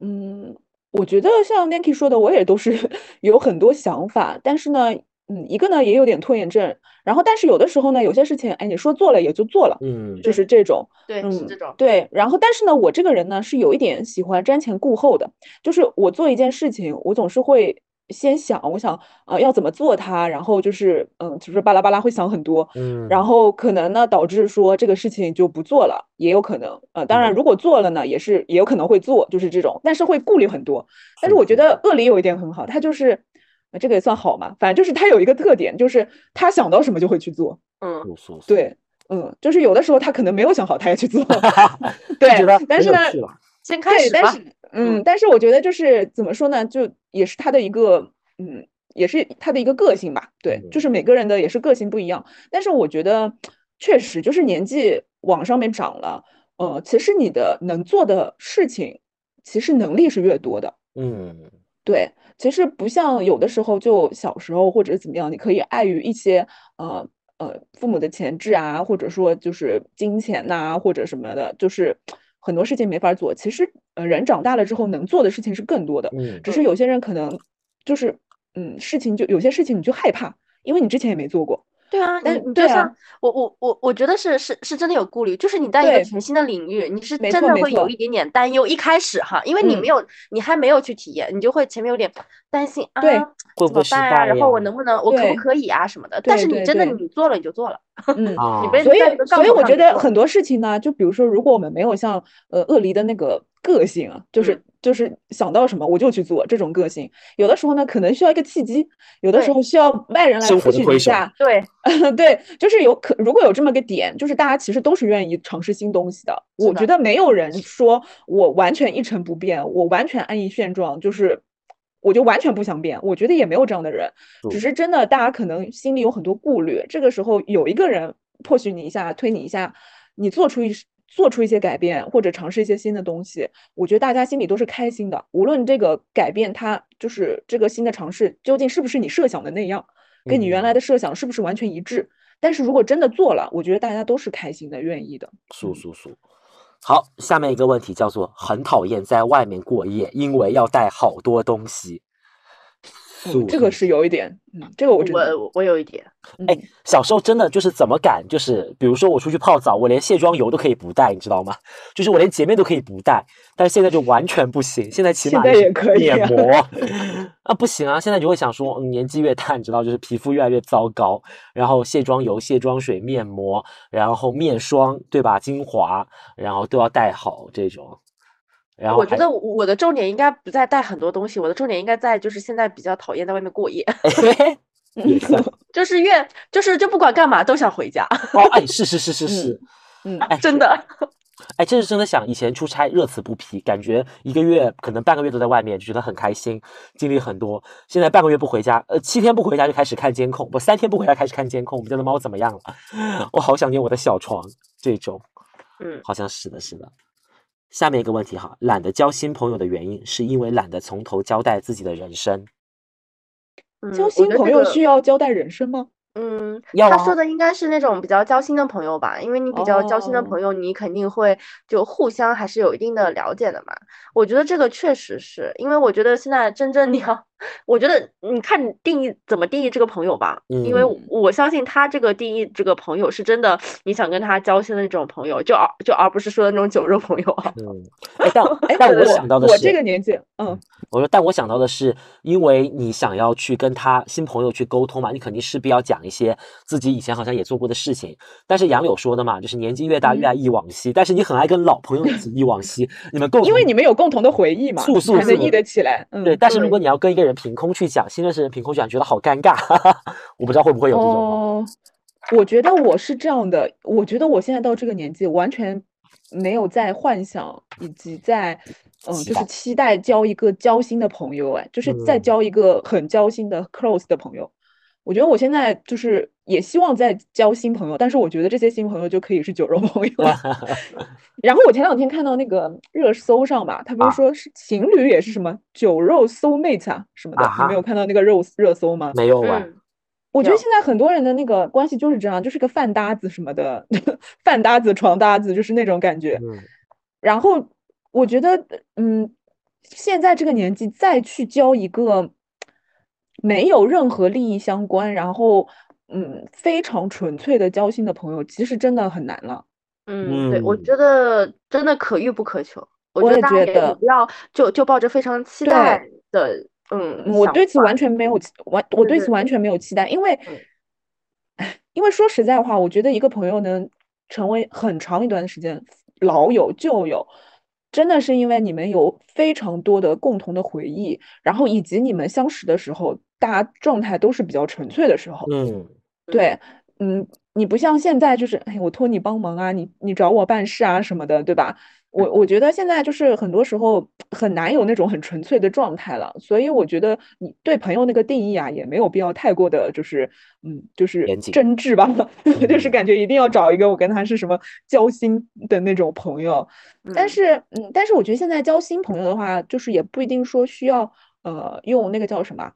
嗯，我觉得像 Nancy 说的，我也都是 有很多想法，但是呢，嗯，一个呢也有点拖延症，然后但是有的时候呢，有些事情，哎，你说做了也就做了，嗯就是这种，对，是嗯这种，对，然后但是呢，我这个人呢是有一点喜欢瞻前顾后的，就是我做一件事情，我总是会先想，我想呃要怎么做它，然后就是嗯，就是巴拉巴拉会想很多，嗯，然后可能呢导致说这个事情就不做了，也有可能。呃，当然嗯如果做了呢，也是也有可能会做，就是这种，但是会顾虑很多。但是是我觉得鳄梨有一点很好，他就是，呃这个也算好嘛，反正就是他有一个特点，就是他想到什么就会去做。嗯，对，嗯，就是有的时候他可能没有想好，他也去做。对，但是呢，先开始吧，但是嗯，但是我觉得就是怎么说呢，就也是他的一个嗯，也是他的一个个性吧。对，嗯就是每个人的也是个性不一样。但是我觉得确实就是年纪往上面长了，呃，其实你的能做的事情，其实能力是越多的。嗯，对，其实不像有的时候就小时候或者怎么样，你可以碍于一些呃呃父母的潜质啊，或者说就是金钱呐、或者什么的，就是很多事情没法做。其实呃人长大了之后能做的事情是更多的，嗯只是有些人可能就是嗯事情就有些事情你就害怕，因为你之前也没做过。对啊，但你你就对啊像我我我我觉得是是是真的有顾虑，就是你在一个全新的领域，你是真的会有一点点担忧。一开始哈，因为你嗯没有你还没有去体验，你就会前面有点担心啊，怎么办啊？然后我能不能我可不可以啊什么的？但是你真的你做了你就做了，嗯，啊你被所以所以我觉得很多事情呢，就比如说，如果我们没有像呃鳄梨的那个个性啊，就是、嗯就是想到什么我就去做这种个性，有的时候呢可能需要一个契机，有的时候需要外人来生活的 push 推手你一下，对，对，就是有可如果有这么个点，就是大家其实都是愿意尝试新东西的。的我觉得没有人说我完全一成不变，我完全安于现状，就是我就完全不想变。我觉得也没有这样的人，只是是真的大家可能心里有很多顾虑，这个时候有一个人迫许你一下，推你一下，你做出一做出一些改变，或者尝试一些新的东西，我觉得大家心里都是开心的。无论这个改变它就是这个新的尝试究竟是不是你设想的那样，跟你原来嗯的设想是不是完全一致，但是如果真的做了，我觉得大家都是开心的，愿意的。素素素。好，下面一个问题叫做很讨厌在外面过夜，因为要带好多东西。素嗯，这个是有一点，嗯，这个我我我有一点，哎嗯，小时候真的就是怎么敢，就是比如说我出去泡澡，我连卸妆油都可以不带，你知道吗？就是我连洁面都可以不带，但是现在就完全不行。现在起现在码就是也可以啊面膜 啊，不行啊！现在就会想说，嗯年纪越大，你知道，就是皮肤越来越糟糕，然后卸妆油、卸妆水、面膜，然后面霜，对吧？精华，然后都要带好这种。然后我觉得我的重点应该不在带很多东西，我的重点应该在就是现在比较讨厌在外面过夜 就是越就是就不管干嘛都想回家，哦，哎，是是是是是，嗯，哎，真的。哎，这是真的想，以前出差乐此不疲，感觉一个月可能半个月都在外面，就觉得很开心，经历很多。现在半个月不回家，呃，七天不回家就开始看监控，不，三天不回家开始看监控，我们家的猫怎么样了？我好想念我的小床，这种，嗯，好像是的，是的。下面一个问题哈，懒得交新朋友的原因，是因为懒得从头交代自己的人生。嗯交新朋友。需要交代人生吗？嗯，啊他说的应该是那种比较交心的朋友吧，因为你比较交心的哦朋友，你肯定会就互相还是有一定的了解的嘛。我觉得这个确实是因为我觉得现在真正 你要，我觉得你看你定义怎么定义这个朋友吧，因为嗯我相信他这个定义这个朋友是真的，你想跟他交心的那种朋友，就而就而不是说的那种酒肉朋友啊。嗯，哎，但哎，但我想到的是，我这个年纪，嗯，我说，但我想到的是，因为你想要去跟他新朋友去沟通嘛，你肯定势必要讲一些自己以前好像也做过的事情。但是杨柳说的嘛，就是年纪越大越爱忆往昔，但是你很爱跟老朋友一起忆往昔，你们共因为你们有共同的回忆嘛，速速速才能忆得起来。嗯，对。但是如果你要跟一个人凭空去讲，新认识的人凭空讲，觉得好尴尬，哈 哈我不知道会不会有这种。哦，我觉得我是这样的，我觉得我现在到这个年纪，完全没有在幻想以及在，嗯，就是期待交一个交心的朋友，哎，就是在嗯交一个很交心的 close 的朋友。我觉得我现在就是也希望在交新朋友，但是我觉得这些新朋友就可以是酒肉朋友了。然后我前两天看到那个热搜上吧，他不啊是说是情侣也是什么酒肉 soul mate 啊什么的，啊你没有看到那个热热搜吗？没有啊，嗯，我觉得现在很多人的那个关系就是这样，就是个饭搭子什么的，饭搭子、床搭子，就是那种感觉。嗯然后我觉得，嗯，现在这个年纪再去交一个没有任何利益相关，然后嗯非常纯粹的交心的朋友，其实真的很难了。嗯，对，我嗯觉得真的可遇不可求。我我也觉得不要就就抱着非常期待的嗯我对此完全没有期完，我对此完全没有期待，因为嗯，因为说实在话，我觉得一个朋友能成为很长一段时间老友旧友，真的是因为你们有非常多的共同的回忆，然后以及你们相识的时候，大家状态都是比较纯粹的时候。嗯对，嗯，你不像现在就是，哎，我托你帮忙啊，你你找我办事啊什么的，对吧？我我觉得现在就是很多时候很难有那种很纯粹的状态了，所以我觉得你对朋友那个定义啊，也没有必要太过的就是，嗯，就是真挚吧，就是嗯感觉一定要找一个我跟他是什么交心的那种朋友。但嗯是，嗯，但是我觉得现在交心朋友的话，就是也不一定说需要，呃，用那个叫什么，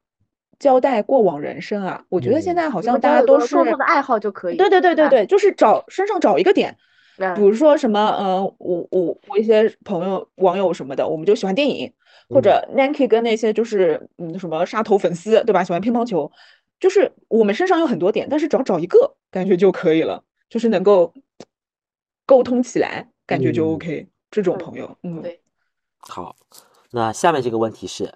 交代过往人生啊。我觉得现嗯在好像大家都是，的爱好就可以。对对对对啊对，就是找身上找一个点，比嗯如说什么，呃，我我我一些朋友网友什么的，我们就喜欢电影，或嗯者 Nancy 跟那些就是嗯什么杀头粉丝，对吧？喜欢乒乓球，就是我们身上有很多点，但是只要找一个，感觉就可以了，就是能够沟通起来，感觉就嗯 OK。这种嗯朋友，嗯，对好，那下面这个问题是，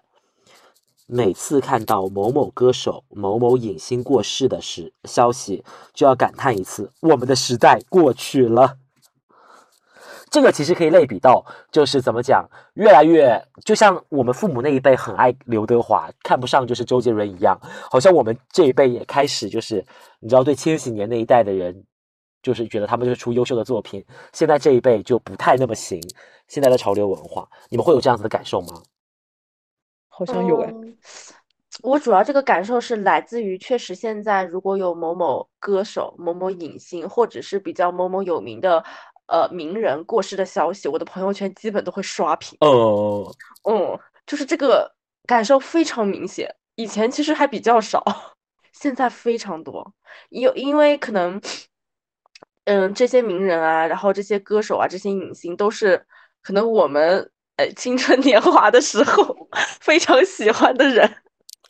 每次看到某某歌手、某某影星过世的时消息，就要感叹一次：我们的时代过去了。这个其实可以类比到，就是怎么讲，越来越就像我们父母那一辈很爱刘德华，看不上就是周杰伦一样，好像我们这一辈也开始就是，你知道，对千禧年那一代的人，就是觉得他们就是出优秀的作品，现在这一辈就不太那么行。现在的潮流文化，你们会有这样子的感受吗？好像有哎，嗯我主要这个感受是来自于，确实现在如果有某某歌手、某某影星，或者是比较某某有名的呃名人过世的消息，我的朋友圈基本都会刷屏。哦，嗯，就是这个感受非常明显，以前其实还比较少，现在非常多。有因为可能，嗯，这些名人啊，然后这些歌手啊，这些影星都是可能我们呃青春年华的时候非常喜欢的人，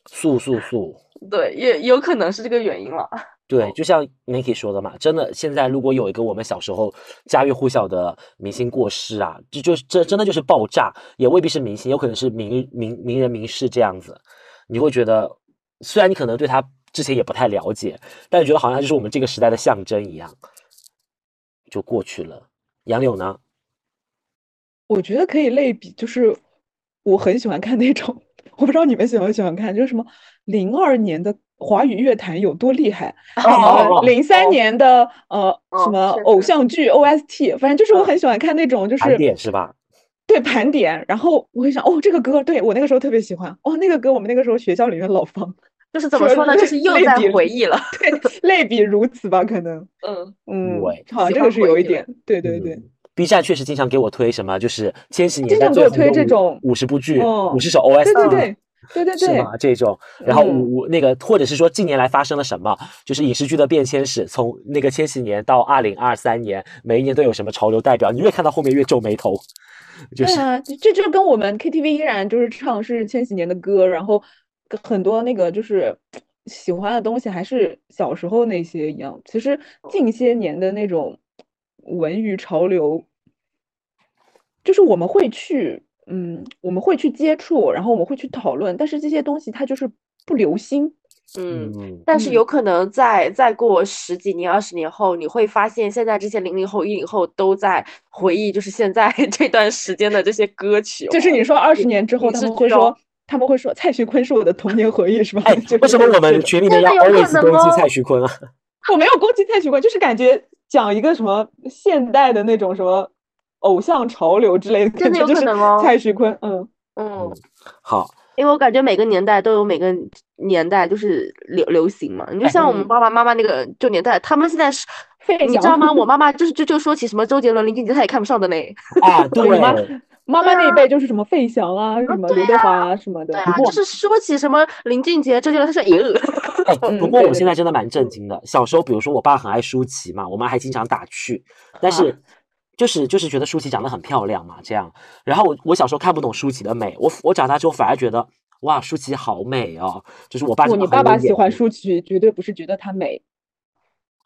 素素素！对，也有可能是这个原因了。对，就像 Niki 说的嘛，真的，现在如果有一个我们小时候家喻户晓的明星过世啊，这就是这真的就是爆炸，也未必是明星，有可能是名名名人名士这样子，你会觉得，虽然你可能对他之前也不太了解，但是觉得好像就是我们这个时代的象征一样，就过去了。杨柳呢？我觉得可以类比，就是我很喜欢看那种，我不知道你们喜欢喜欢看，就是什么零二年的华语乐坛有多厉害，哦零三年的呃哦什么偶像剧 OST，反正就是我很喜欢看那种，就盘是点是吧？对盘点，然后我会想，哦，这个歌对我那个时候特别喜欢，哦，那个歌我们那个时候学校里面老放，就是怎么说说呢，就是又在类比回忆了。对，类比如此吧，可能，嗯，嗯，好像这个是有一点，对对对。嗯 B 站确实经常给我推什么，就是千禧年代经常给我推这种五十部剧、哦五十首 OST，对对对对对对，是吗？这种，然后嗯五五那个，或者是说近年来发生了什么，就是影视剧的变迁史，从那个千禧年到二零二三年，每一年都有什么潮流代表，你越看到后面越皱眉头，就是对啊，这就跟我们 KTV 依然就是唱是千禧年的歌，然后很多那个就是喜欢的东西还是小时候那些一样。其实近些年的那种文娱潮流，就是我们会去，嗯，我们会去接触，然后我们会去讨论，但是这些东西它就是不流心。嗯，但是有可能在再过十几年、二十年后，你会发现现在这些零零后、一零后都在回忆，就是现在 这段时间的这些歌曲哦。就是你说二十年之后，他们会说，他们会说蔡徐坤是我的童年回忆，是吧？哎，为什么我们群里面要 always 攻击哦蔡徐坤啊？我没有攻击蔡徐坤，就是感觉讲一个什么现代的那种什么偶像潮流之类的真的有可能哦。蔡徐坤，嗯，嗯，好，因为我感觉每个年代都有每个年代就是流流行嘛。你就像我们爸爸妈妈那个旧年代，他们现在是，费你知道吗？我妈妈就是就就说起什么周杰伦、林俊杰，她也看不上的嘞。啊，对，我妈妈妈那一辈就是什么费翔啊，什么刘德华啊什么的。对，啊，就是说起什么林俊杰、周杰伦，他说耶，哎，不嗯过我现在真的蛮震惊的。小时候，比如说我爸很爱舒淇嘛，我妈还经常打趣，但是就是就是觉得舒淇长得很漂亮嘛，这样。然后我我小时候看不懂舒淇的美，我我长大之后反而觉得哇，舒淇好美哦。就是我爸你爸爸喜欢舒淇，绝对不是觉得她美，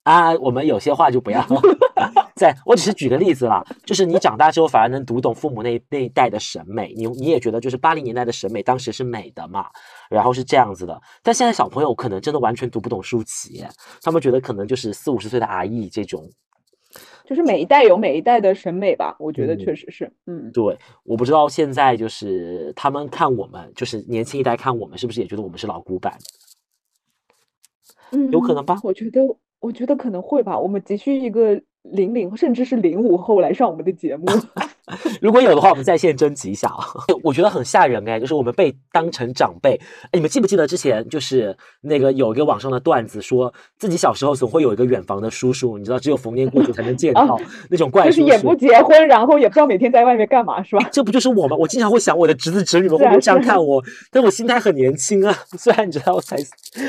啊，我们有些话就不要 在，我只是举个例子啦，就是你长大之后反而能读懂父母那那一代的审美，你你也觉得就是八零年代的审美当时是美的嘛，然后是这样子的，但现在小朋友可能真的完全读不懂舒淇，他们觉得可能就是四五十岁的阿姨这种，就是每一代有每一代的审美吧，我觉得嗯确实是，嗯，对，我不知道现在就是他们看我们，就是年轻一代看我们，是不是也觉得我们是老古板？嗯有可能吧嗯我觉得，我觉得可能会吧。我们急需一个零零甚至是零五后来上我们的节目。如果有的话，我们在线征集一下啊。我觉得很吓人哎，就是我们被当成长辈。哎，你们记不记得之前就是那个有一个网上的段子，说自己小时候总会有一个远房的叔叔，你知道，只有逢年过节才能见啊到那种怪叔叔。就是也不结婚，然后也不知道每天在外面干嘛，是吧？这不就是我吗？我经常会想我的侄子侄女们会不会这样看我，但我心态很年轻啊。虽然你知道我才就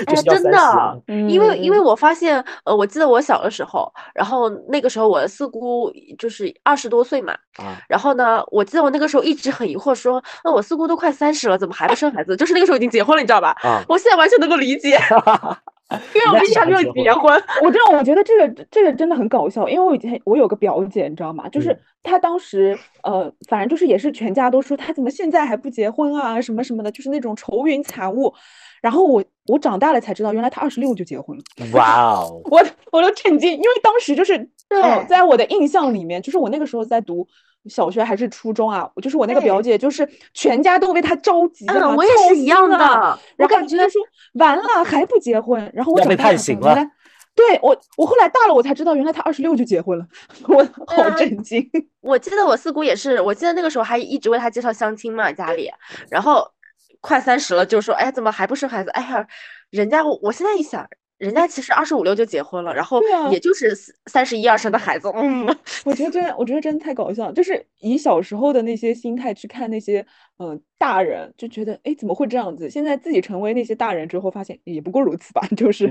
哎真是要三十的，因为因为嗯我发现，呃，我记得我小的时候，然后那个时候我的四姑就是二十多岁嘛，啊，然后呢，我记得我那个时候一直很疑惑说，那我四姑都快三十了，怎么还不生孩子？就是那个时候已经结婚了，你知道吧？啊我现在完全能够理解，因为我毕竟还没有结婚。我真的，我觉得这个这个真的很搞笑，因为我以前我有个表姐，你知道吗？就是嗯她当时呃，反正就是也是全家都说她怎么现在还不结婚啊，什么什么的，就是那种愁云惨雾。然后我我长大了才知道，原来她二十六就结婚了。哇哦，我我都震惊，因为当时就是，呃，对在我的印象里面，就是我那个时候在读小学还是初中啊，就是我那个表姐，就是全家都为她着急嗯，啊，我也是一样的，我然后感觉就说完了还不结婚，然后我长大了判刑了对我，我后来大了我才知道，原来他二十六就结婚了，我好啊震惊。我记得我四姑也是，我记得那个时候还一直为他介绍相亲嘛，家里，然后快三十了就说，哎，怎么还不生孩子？哎呀，人家我我现在一想，人家其实二十五六就结婚了，然后也就是三十一二生的孩子，嗯，我觉得真，我觉得真的太搞笑了，就是以小时候的那些心态去看那些嗯、呃大人，就觉得哎怎么会这样子？现在自己成为那些大人之后，发现也不过如此吧，就是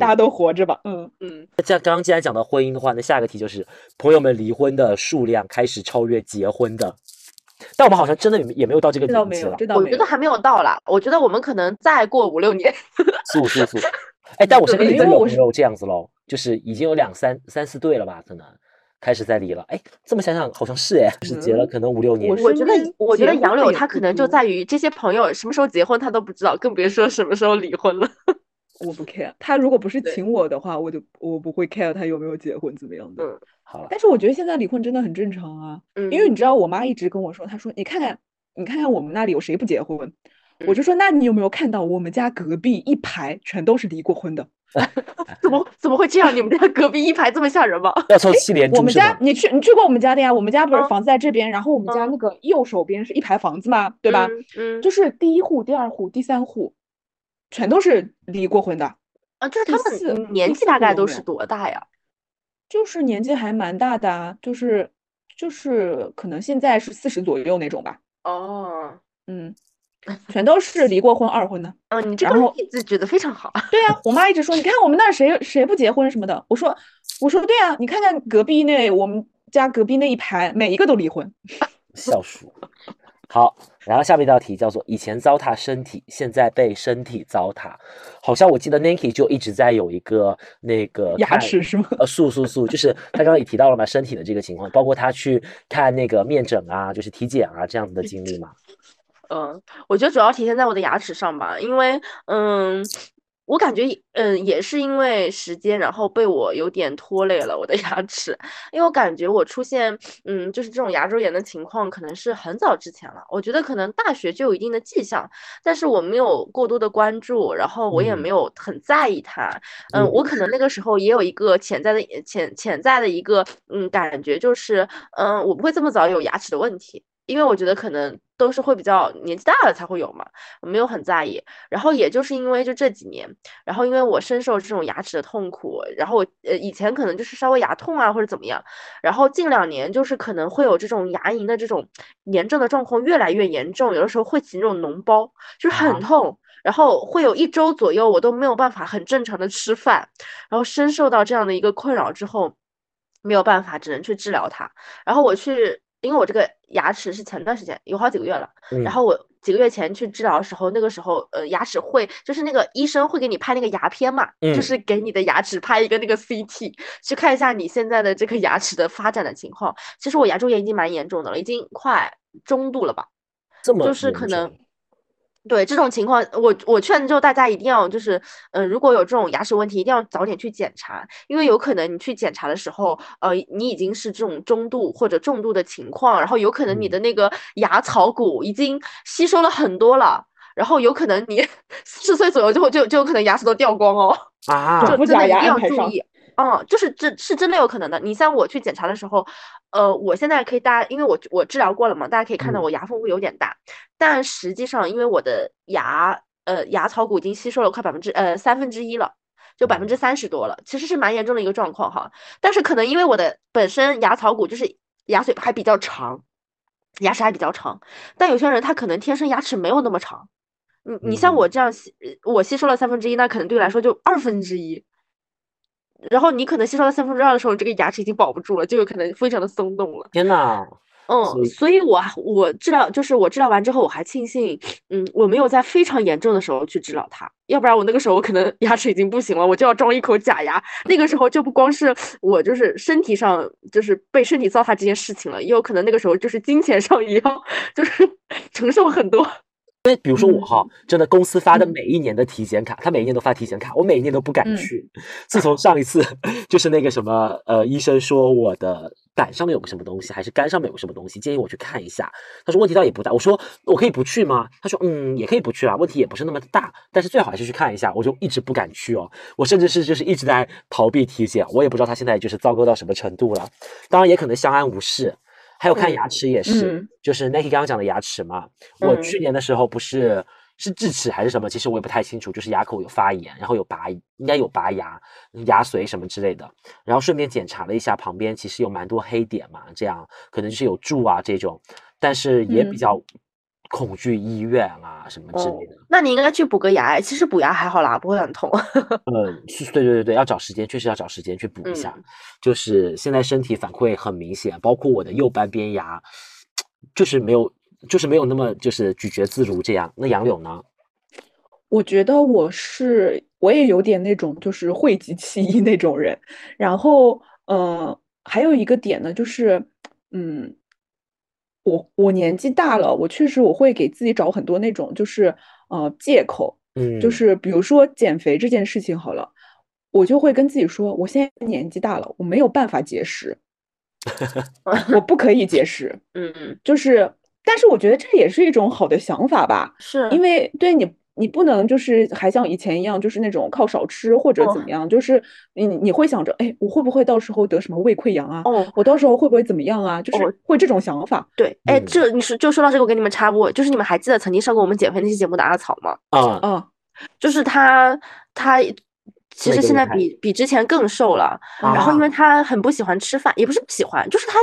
大家都活着吧，嗯。嗯，像刚刚既然讲到婚姻的话，那下一个题就是朋友们离婚的数量开始超越结婚的，但我们好像真的也没有到这个这倒没有，年纪了，这倒没有。我觉得还没有到啦，我觉得我们可能再过五六年，素 素素。哎，但我身边对真的有因为我是朋友这样子喽，就是已经有两三三四对了吧，可能开始在离了。哎，这么想想好像是哎，是结了嗯可能五六年我。我觉得我觉得杨柳他可能就在于这些朋友什么时候结婚他都不知道，更别说什么时候离婚了。我不 care。他如果不是请我的话，我就我不会 care 他有没有结婚怎么样的。嗯好了，但是我觉得现在离婚真的很正常啊，嗯，因为你知道，我妈一直跟我说，她说你看看，你看看我们那里有谁不结婚？我就说，那你有没有看到我们家隔壁一排全都是离过婚的？怎么怎么会这样？你们家隔壁一排这么吓人吗？要凑七连我们？家你去你去过我们家的呀？我们家不是嗯房子在这边，然后我们家嗯那个右手边是一排房子嘛，对吧？就是第一户、第二户、第三户，全都是离过婚的，啊，就是第他四们年纪大概都是多大呀？就是年纪还蛮大的啊，就是就是可能现在是四十左右那种吧，哦，嗯，全都是离过婚二婚的。嗯，你这个例子举得非常好。对啊，我妈一直说，你看我们那儿谁谁不结婚什么的。我说，我说对啊，你看看隔壁那我们家隔壁那一排，每一个都离婚。笑鼠。好，然后下面一道题叫做以前糟蹋身体，现在被身体糟蹋。好像我记得 Nanki 就一直在有一个那个牙齿是吗？呃，素素素，就是他刚刚也提到了嘛，身体的这个情况，包括他去看那个面诊啊，就是体检啊这样子的经历嘛。嗯，我觉得主要体现在我的牙齿上吧，因为嗯，我感觉嗯也是因为时间，然后被我有点拖累了我的 牙齿，因为我感觉我出现嗯就是这种牙周炎的情况，可能是很早之前了，我觉得可能大学就有一定的迹象，但是我没有过多的关注，然后我也嗯。没有很在意它，嗯，嗯。我可能那个时候也有一个潜在的潜潜在的一个嗯感觉，就是嗯我不会这么早有牙齿的问题。因为我觉得可能都是会比较年纪大了才会有嘛，我没有很在意。然后也就是因为就这几年，然后因为我深受这种牙齿的痛苦，然后我呃以前可能就是稍微牙痛啊或者怎么样，然后近两年就是可能会有这种牙龈的这种炎症的状况越来越严重，有的时候会起那种脓包，就是很啊痛。然后会有一周左右，我都没有办法很正常的吃饭，然后深受到这样的一个困扰之后，没有办法，只能去治疗它。然后我去，因为我这个牙齿是前段时间有好几个月了，嗯然后我几个月前去治疗的时候，那个时候呃牙齿会就是那个医生会给你拍那个牙片嘛，嗯就是给你的牙齿拍一个那个 CT，去看一下你现在的这个牙齿的发展的情况。其实我牙周炎已经蛮严重的了，已经快中度了吧。这么就是可能重对这种情况，我我劝就大家一定要就是，呃，如果有这种牙齿问题，一定要早点去检查，因为有可能你去检查的时候，呃，你已经是这种中度或者重度的情况，然后有可能你嗯的那个牙槽骨已经吸收了很多了，然后有可能你 四十岁左右就会就就有可能牙齿都掉光哦。啊真的一定要注意。嗯，就是这是真的有可能的。你像我去检查的时候，呃，我现在可以大家，因为我我治疗过了嘛，大家可以看到嗯我牙缝会有点大，但实际上因为我的牙呃牙槽骨已经吸收了快百分之呃三分之一了。就百分之三十多了，其实是蛮严重的一个状况哈。但是可能因为我的本身牙槽骨就是牙髓还比较长，牙齿还比较长，但有些人他可能天生牙齿没有那么长。你你像我嗯这样吸，呃我吸收了三分之一，那可能对我来说就二分之一。然后你可能吸收到三分之二的时候，这个牙齿已经保不住了，就有可能非常的松动了。天呐，嗯，所以我我治疗就是我治疗完之后，我还庆幸，嗯，我没有在非常严重的时候去治疗它，要不然我那个时候我可能牙齿已经不行了，我就要装一口假牙。那个时候就不光是我就是身体上就是被身体糟蹋这件事情了，也有可能那个时候就是金钱上也要 就是承受很多。因为比如说我哈，真的公司发的嗯每一年的体检卡，他每一年都发体检卡，我每一年都不敢嗯去。自从上一次就是那个什么呃，医生说我的胆上面有个什么东西，还是肝上面有个什么东西，建议我去看一下。他说问题倒也不大，我说我可以不去吗？他说嗯，也可以不去啊，问题也不是那么大，但是最好还是去看一下。我就一直不敢去哦，我甚至是就是一直在逃避体检，我也不知道他现在就是糟糕到什么程度了。当然也可能相安无事。还有看牙齿也是，嗯就是 Nike 刚刚讲的牙齿嘛，我嗯。去年的时候不是是智齿还是什么，其实我也不太清楚，就是牙口有发炎，然后有拔，应该有拔牙、牙髓什么之类的，然后顺便检查了一下旁边，其实有蛮多黑点嘛，这样可能就是有蛀啊这种，但是也比嗯。较恐惧医院啊什么之类的。那你应该去补个牙，其实补牙还好啦，不会很痛。嗯，是对对对对，要找时间，确实要找时间去补一下。嗯就是现在身体反馈很明显，包括我的右半边牙，就是没有，就是没有那么就是咀嚼自如这样。那杨柳呢？我觉得我是我也有点那种就是讳疾忌医那种人，然后呃还有一个点呢，就是嗯，我我年纪大了，我确实我会给自己找很多那种就是呃借口，嗯，就是比如说减肥这件事情好了，我就会跟自己说，我现在年纪大了，我没有办法节食，我不可以节食。嗯嗯，就是，但是我觉得这也是一种好的想法吧，是。因为对你，你不能就是还像以前一样，就是那种靠少吃或者怎么样，就是你你会想着，哎，我会不会到时候得什么胃溃疡啊？哦我到时候会不会怎么样啊？就哦是会这种想法。对，哎，嗯这你说就说到这个，我给你们插播，就是你们还记得曾经上过我们减肥那期节目的阿草吗？啊，啊就是他，他其实现在比比之前更瘦了。然后因为啊他很不喜欢吃饭，也不是不喜欢，就是他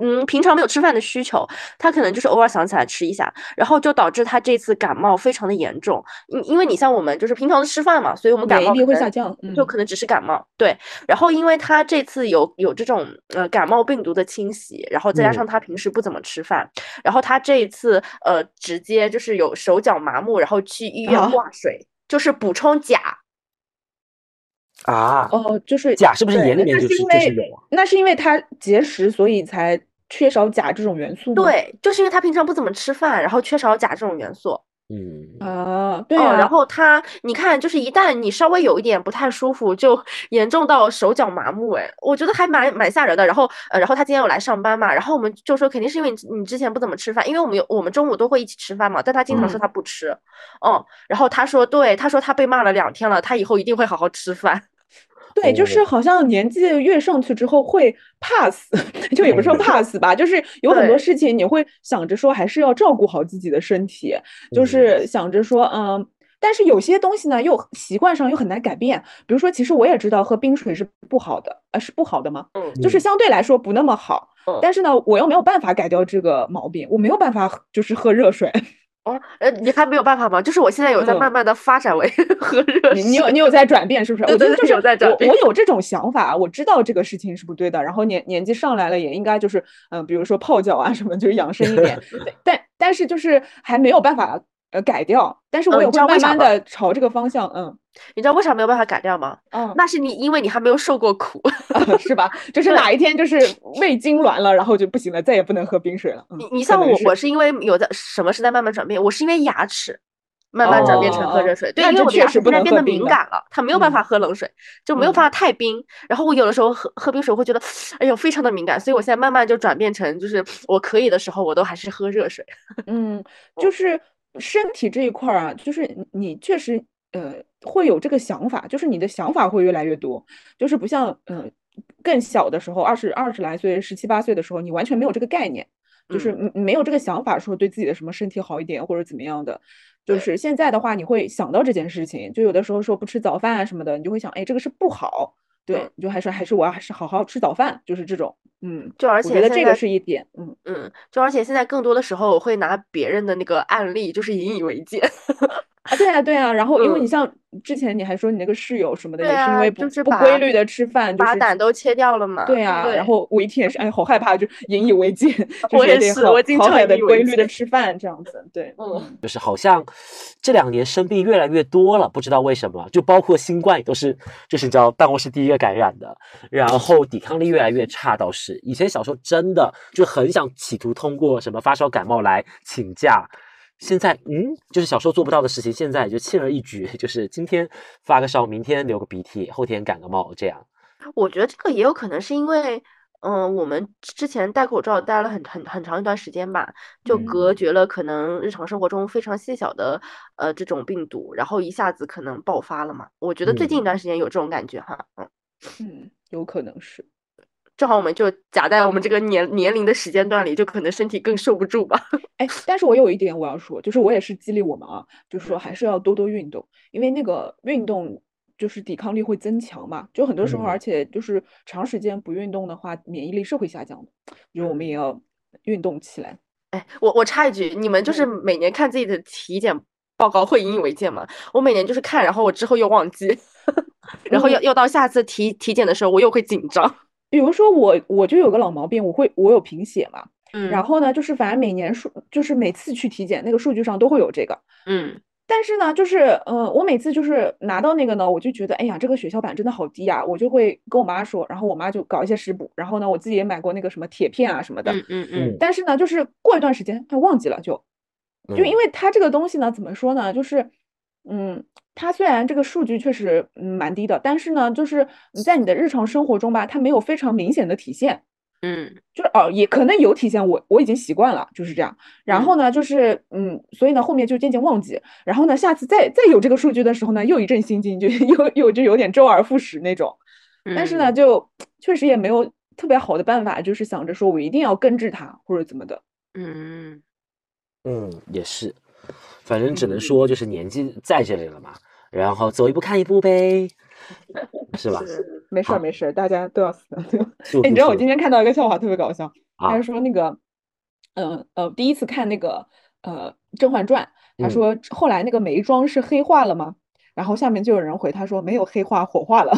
嗯平常没有吃饭的需求，他可能就是偶尔想起来吃一下，然后就导致他这次感冒非常的严重。因因为你像我们就是平常的吃饭嘛，所以我们感冒会下降。嗯就可能只是感冒，对。然后因为他这次有有这种呃感冒病毒的侵袭，然后再加嗯上他平时不怎么吃饭，然后他这一次呃直接就是有手脚麻木，然后去医院啊挂水，就是补充钾。啊，哦，就是钾是不是对眼里面就是那因为就是有啊？那是因为他节食，所以才缺少钾这种元素？对，就是因为他平常不怎么吃饭，然后缺少钾这种元素。嗯，啊，对然后他，你看，就是一旦你稍微有一点不太舒服，就严重到手脚麻木，哎，我觉得还蛮蛮吓人的。然后，呃，然后他今天有来上班嘛，然后我们就说肯定是因为你你之前不怎么吃饭，因为我们有我们中午都会一起吃饭嘛，但他经常说嗯他不吃，嗯，然后他说对，他说他被骂了两天了，他以后一定会好好吃饭。对，就是哦好像年纪越上去之后会怕死，就也不是说嗯。怕死吧，就是有很多事情你会想着说还是要照顾好自己的身体，就嗯。是想着说，嗯，但是有些东西呢又习惯上又很难改变，比如说，其实我也知道喝冰水是不好的，呃，是不好的吗？嗯。就是嗯。相对来说不那么好，嗯。但是呢，我又没有办法改掉这个毛病，我没有办法就是喝热水。哦，呃，你还没有办法吗？就是我现在有在嗯慢慢的发展为 喝热你你有你有在转变是不是？对对对我觉得就是有在转变我我有这种想法，我知道这个事情是不对的，然后年年纪上来了也应该就是嗯、呃比如说泡脚啊什么，就是养生一点。但但是就是还没有办法呃改掉，但是我也知道慢慢的朝这个方向，嗯你知道为啥没有办法改掉吗？嗯，那是你因为你还没有受过苦。是吧？就是哪一天就是胃痉挛了，然后就不行了，再也不能喝冰水了。嗯你你像我，是我是因为有的什么是在慢慢转变，我是因为牙齿慢慢转变成喝热水，对，因为我的牙齿现在变得敏感了，它没有办嗯法喝冷水，就没有嗯办法太冰。然后我有的时候喝喝冰水会觉得，哎呦，非常的敏感，所以我现在慢慢就转变成，就是我可以的时候，我都还是喝热水。嗯，就是身体这一块儿啊，就是你你确实呃会有这个想法，就是你的想法会越来越多，就是不像嗯、呃、更小的时候，二十二十来岁、十七八岁的时候，你完全没有这个概念，就是没有这个想法说对自己的什么身体好一点或者怎么样的。就是现在的话，你会想到这件事情，就有的时候说不吃早饭啊什么的，你就会想，哎，这个是不好，对就还是还是我要还是好好吃早饭，就是这种，嗯，就而我觉得这个是一点，嗯。嗯，就而且现在更多的时候，我会拿别人的那个案例，就是引以为戒。啊，对啊，对啊，然后因为你嗯像之前你还说你那个室友什么的，也是因为不就是不规律的吃饭，就把是胆都切掉了嘛。对啊，然后我一听也是，哎，好害怕，就引以为戒，我也是我经好好的常引以为规律的吃饭这样子，对，嗯就是好像这两年生病越来越多了，不知道为什么，就包括新冠也都是，就是你知道办公室第一个感染的，然后抵抗力越来越差，倒是以前小时候真的就很想企图通过什么发烧感冒来请假。现在，嗯，就是小时候做不到的事情，现在也就轻而易举，就是今天发个烧，明天流个鼻涕，后天感个冒，这样。我觉得这个也有可能是因为，嗯、我们之前戴口罩戴了很很很长一段时间吧，就嗯隔绝了可能日常生活中非常细小的呃这种病毒，然后一下子可能爆发了嘛。我觉得最近一嗯段时间有这种感觉哈，嗯，嗯，有可能是，正好我们就夹在我们这个年年龄的时间段里，就可能身体更受不住吧。哎，但是我有一点我要说，就是我也是激励我们啊，就是说还是要多多运动，因为那个运动就是抵抗力会增强嘛，就很多时候，嗯而且就是长时间不运动的话，免疫力是会下降的，就我们也要运动起来。哎，我我插一句，你们就是每年看自己的体检报告会引以为戒吗？我每年就是看，然后我之后又忘记，然后要要到下次体体检的时候，我又会紧张。比如说我我就有个老毛病，我会我有贫血嘛，嗯。然后呢，就是反正每年数就是每次去体检那个数据上都会有这个，嗯。但是呢，就是呃，我每次就是拿到那个呢，我就觉得哎呀，这个血小板真的好低啊，我就会跟我妈说，然后我妈就搞一些食补，然后呢，我自己也买过那个什么铁片啊什么的，嗯嗯嗯嗯。但是呢，就是过一段时间哎忘记了就，就因嗯。为它这个东西呢，怎么说呢，就是嗯，它虽然这个数据确实嗯蛮低的，但是呢，就是你在你的日常生活中吧，它没有非常明显的体现。嗯就是哦，也可能有体现，我我已经习惯了，就是这样。然后呢，就是嗯，所以呢，后面就渐渐忘记。然后呢，下次再再有这个数据的时候呢，又一阵心惊，就 又又就有点周而复始那种。但是呢，嗯就确实也没有特别好的办法，就是想着说我一定要根治它或者怎么的。嗯，嗯，也是，反正只能嗯说就是年纪在这里了嘛，然后走一步看一步呗，是吧？没事儿没事儿，大家都要死 哎，你知道我今天看到一个笑话，特别搞笑。他说那个，嗯呃第一次看那个呃《甄嬛传》，他嗯说后来那个眉庄是黑化了吗？然后下面就有人回他说没有黑化，火化了。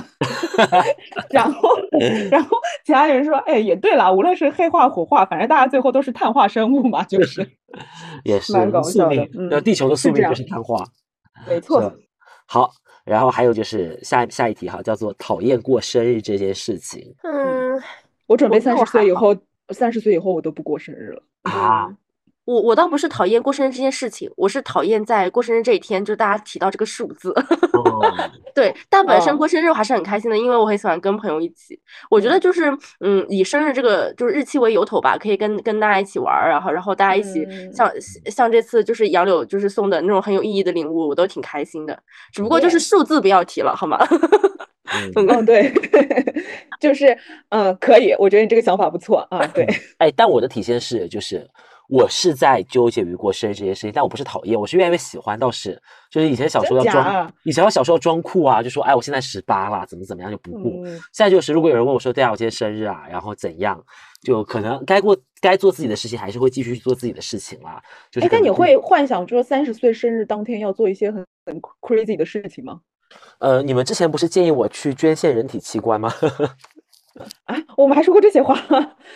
然后 然后其他人说，哎，也对了，无论是黑化火化，反正大家最后都是碳化生物嘛，就是也是蛮搞宿笑的命，嗯那地球的宿命就是碳化。没错。好，然后还有就是下下一题哈，叫做讨厌过生日这件事情嗯，我准备我三十岁以后，三十岁以后我都不过生日了。啊，我我倒不是讨厌过生日这件事情，我是讨厌在过生日这一天，就大家提到这个数字。哦，对，但本身哦过生日我还是很开心的，因为我很喜欢跟朋友一起。我觉得就是，嗯，以生日这个就是日期为由头吧，可以跟跟大家一起玩儿，然后然后大家一起嗯像像这次就是杨柳就是送的那种很有意义的礼物，我都挺开心的。只不过就是数字不要提了，好吗？嗯，嗯，对，就是嗯，可以，我觉得你这个想法不错啊。对，哎，但我的体现是，就是我是在纠结于过生日这件事情，但我不是讨厌，我是越来越喜欢。倒是就是以前小时候要装，以前我小时候装酷啊，就说哎，我现在十八了，怎么怎么样就不过。嗯，现在就是，如果有人问我说，对啊，我今天生日啊，然后怎样，就可能该过该做自己的事情，还是会继续去做自己的事情啦。就是哎，但你会幻想说三十岁生日当天要做一些很很 crazy 的事情吗？呃，你们之前不是建议我去捐献人体器官吗？啊，我们还说过这些话。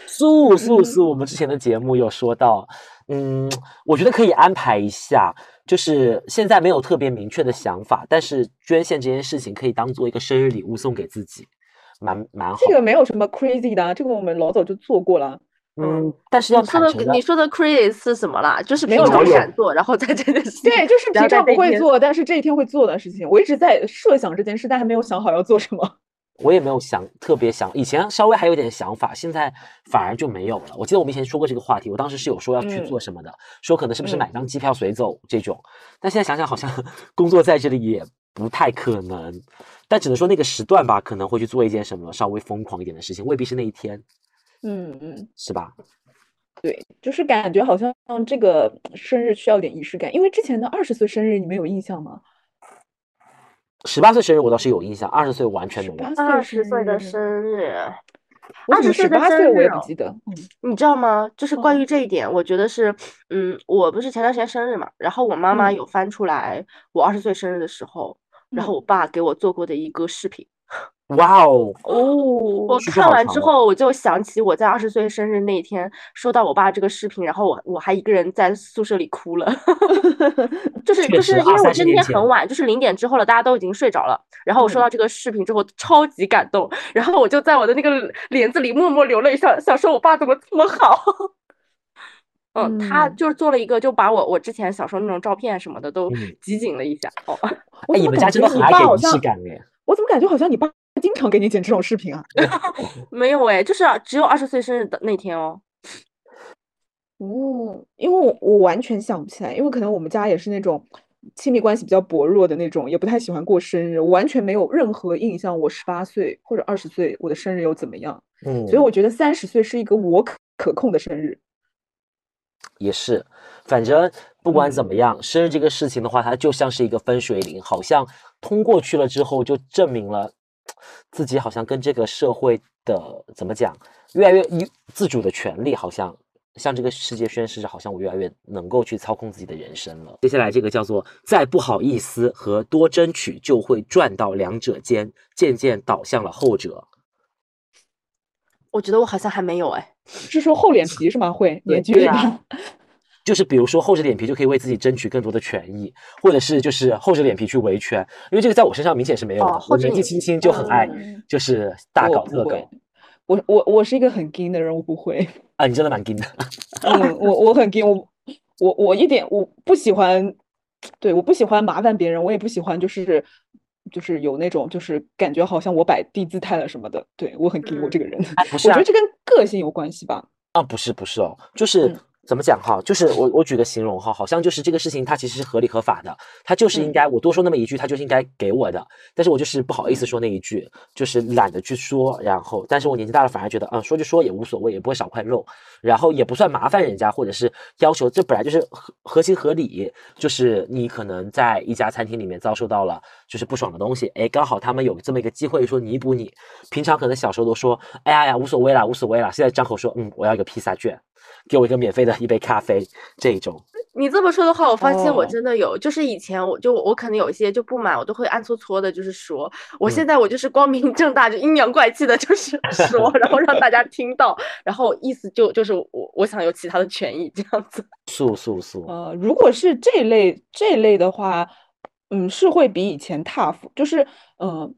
素 素嗯素，我们之前的节目有说到，嗯，我觉得可以安排一下，就是现在没有特别明确的想法，但是捐献这件事情可以当做一个生日礼物送给自己，蛮蛮好这。个没有什么 crazy 的啊，这个我们老早就做过了。嗯，但是要你说的你，说的 crazy 是什么啦？就是没平常有我有不敢做，然后在这件事，对，就是平常不会做，但是这一天会做的事情。我一直在设想这件事，但还没有想好要做什么。我也没有想特别想，以前稍微还有点想法，现在反而就没有了。我记得我们以前说过这个话题，我当时是有说要去嗯做什么的，说可能是不是嗯买张机票随走这种，但现在想想好像 工作在这里也不太可能，但只能说那个时段吧，可能会去做一件什么稍微疯狂一点的事情，未必是那一天，嗯嗯，是吧？对，就是感觉好像这个生日需要点仪式感，因为之前的二十岁生日你们有印象吗？十八岁生日我倒是有印象，二十岁完全没有。18二岁十岁的生日，我怎么20岁的十八岁生日哦我也不记得。嗯你知道吗？就是关嗯于这一点，我觉得是，嗯，我不是前段时间生日嘛，然后我妈妈嗯有翻出来我二十岁生日的时候，然后嗯我爸给我做过的一个视频。哇哦，哦，我看完之后，我就想起我在二十岁生日那一天收到我爸这个视频，然后我我还一个人在宿舍里哭了，就是就是因为我那天很晚，就是零点之后了，大家都已经睡着了，然后我收嗯到这个视频之后超级感动，然后我就在我的那个帘子里默默流泪，想想说我爸怎么这么好。嗯，他嗯就是做了一个，就把我我之前小时候那种照片什么的都嗯集锦了一下。哦，哎，你我怎么们家真的感觉你很爱给仪式爸好像，感哎。我怎么感觉好像你爸经常给你剪这种视频啊？没有哎，就是只有二十岁生日的那天哦。哦，因为我我完全想不起来，因为可能我们家也是那种亲密关系比较薄弱的那种，也不太喜欢过生日，我完全没有任何印象，我十八岁或者二十岁我的生日又怎么样，嗯，所以我觉得三十岁是一个我可可控的生日。也是，反正不管怎么嗯样，生日这个事情的话，它就像是一个分水岭，好像通过去了之后，就证明了自己好像跟这个社会的怎么讲，越来越有自主的权利，好像向这个世界宣示着，好像我越来越能够去操控自己的人生了。接下来这个叫做再不好意思和多争取，就会赚到两者间，渐渐倒向了后者。我觉得我好像还没有哎。是说厚脸皮是吗？会对年纪对啊越大，就是比如说厚着脸皮就可以为自己争取更多的权益，或者是就是厚着脸皮去维权，因为这个在我身上明显是没有的。我年纪轻轻就很爱嗯就是大搞特搞我我我是一个很硬的人，我不会。啊，你真的蛮硬的。嗯，我我很硬，我我我一点我不喜欢对，我不喜欢麻烦别人，我也不喜欢就是就是有那种就是感觉好像我摆低姿态了什么的。对我很 K 我这个人，哎，不是啊我觉得，这跟个性有关系吧。啊，不是不是哦，就是嗯怎么讲哈，就是我我举个形容哈，好像就是这个事情它其实是合理合法的，它就是应嗯。该我多说那么一句，它就是应该给我的，但是我就是不好意思说那一句，就是懒得去说，然后但是我年纪大了反而觉得，嗯，说就说也无所谓，也不会少块肉，然后也不算麻烦人家，或者是要求，这本来就是合合情合理，就是你可能在一家餐厅里面遭受到了就是不爽的东西，哎，刚好他们有这么一个机会说弥补你，平常可能小时候都说，哎呀呀无所谓啦，无所谓啦，现在张口说，嗯，我要一个披萨券，给我一个免费的一杯咖啡，这一种，你这么说的话，我发现我哦真的有，就是以前我就我可能有一些就不满，我都会暗搓搓的，就是说，我现嗯在我就是光明正大，就阴阳怪气的，就是 说，然后让大家听到，然后意思就就是我我想有其他的权益这样子。素素素，呃，如果是这类这类的话，嗯，是会比以前 tough，就是呃，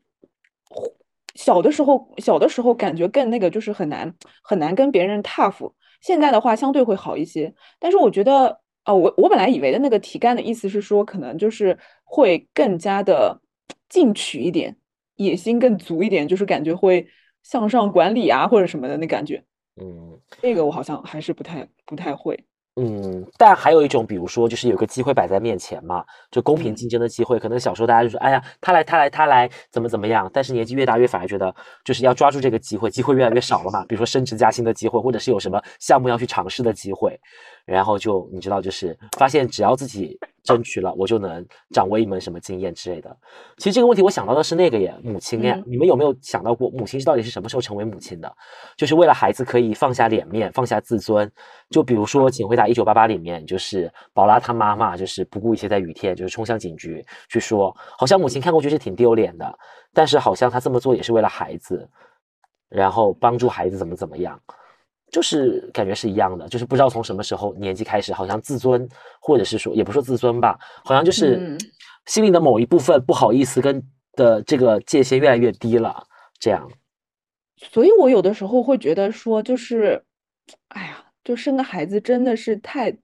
小的时候小的时候感觉更那个，就是很难很难跟别人 tough。现在的话相对会好一些，但是我觉得，啊、我我本来以为的那个题干的意思是说，可能就是会更加的进取一点，野心更足一点，就是感觉会向上管理啊或者什么的那感觉。嗯。这个我好像还是不太不太会。嗯，但还有一种，比如说，就是有个机会摆在面前嘛，就公平嗯竞争的机会。可能小时候大家就说，哎呀，他来，他来，他来，怎么怎么样。但是年纪越大，越反而觉得，就是要抓住这个机会，机会越来越少了嘛。比如说升职加薪的机会，或者是有什么项目要去尝试的机会，然后就你知道，就是发现只要自己争取了，我就能掌握一门什么经验之类的。其实这个问题我想到的是那个耶，母亲耶，嗯你们有没有想到过，母亲是到底是什么时候成为母亲的？就是为了孩子可以放下脸面，放下自尊。就比如说《请回答一九八八》里面，就是宝拉她妈妈就是不顾一切在雨天，就是冲向警局去说，好像母亲看过去是挺丢脸的，但是好像她这么做也是为了孩子，然后帮助孩子怎么怎么样。就是感觉是一样的，就是不知道从什么时候年纪开始，好像自尊，或者是说也不说自尊吧，好像就是嗯心里的某一部分不好意思跟的这个界限越来越低了，这样。所以我有的时候会觉得说，就是，哎呀，就生个孩子真的是太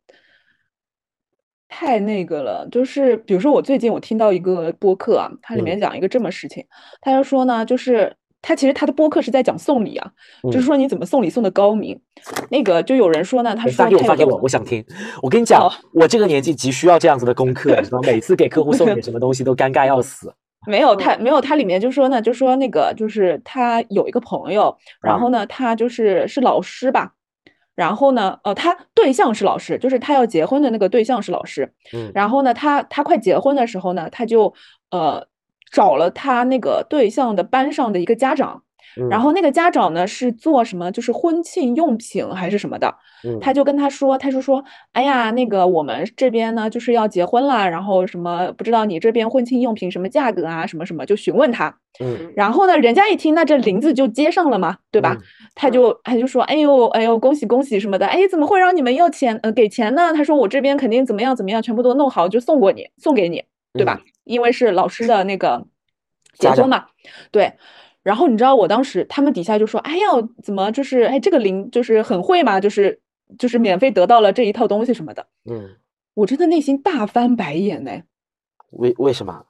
太那个了。就是比如说，我最近我听到一个播客啊，它里嗯面讲一个这么事情，他就说呢，就是他其实他的播客是在讲送礼啊，就是嗯说你怎么送礼送的高明。那个就有人说呢，他发给我，发给我，我想听。我跟你讲哦，我这个年纪急需要这样子的功课，你知道，每次给客户送点什么东西都尴尬要死。没有，他没有，他里面就说呢，就说那个就是他有一个朋友，然啊后呢，他就是是老师吧，然后呢，呃，他对象是老师，就是他要结婚的那个对象是老师，嗯然后呢，他他快结婚的时候呢，他就呃找了他那个对象的班上的一个家长，然嗯后那个家长呢是做什么，就是婚庆用品还是什么的，嗯他就跟他说，他就说，哎呀，那个我们这边呢就是要结婚了，然后什么不知道你这边婚庆用品什么价格啊，什么什么，就询问他。嗯然后呢，人家一听，那这林子就接上了嘛，对吧？嗯他就他就说，哎呦哎呦，恭喜恭喜什么的，哎，怎么会让你们要钱呃给钱呢？他说我这边肯定怎么样怎么样，全部都弄好就送过你，送给你，对吧？因为是老师的那个 结家长婚嘛，对。然后你知道我当时他们底下就说，哎呀，怎么就是哎这个林就是很会嘛，就是就是免费得到了这一套东西什么的，嗯，我真的内心大翻白眼呢。为为什么？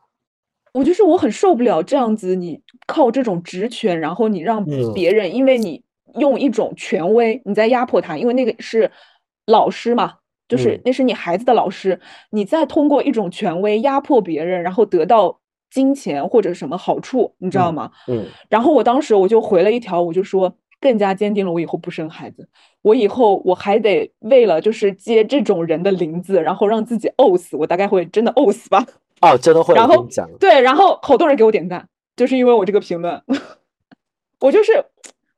我就是我很受不了这样子，你靠这种职权，然后你让嗯别人，因为你用一种权威，你在压迫他，因为那个是老师嘛，就是嗯那是你孩子的老师，你再通过一种权威压迫别人，然后得到金钱或者什么好处，你知道嗯吗？嗯然后我当时我就回了一条，我就说更加坚定了我以后不生孩子，我以后我还得为了就是接这种人的林子，然后让自己呕死，我大概会真的呕死吧。哦，真的会，然后对，然后好多人给我点赞，就是因为我这个评论，我就是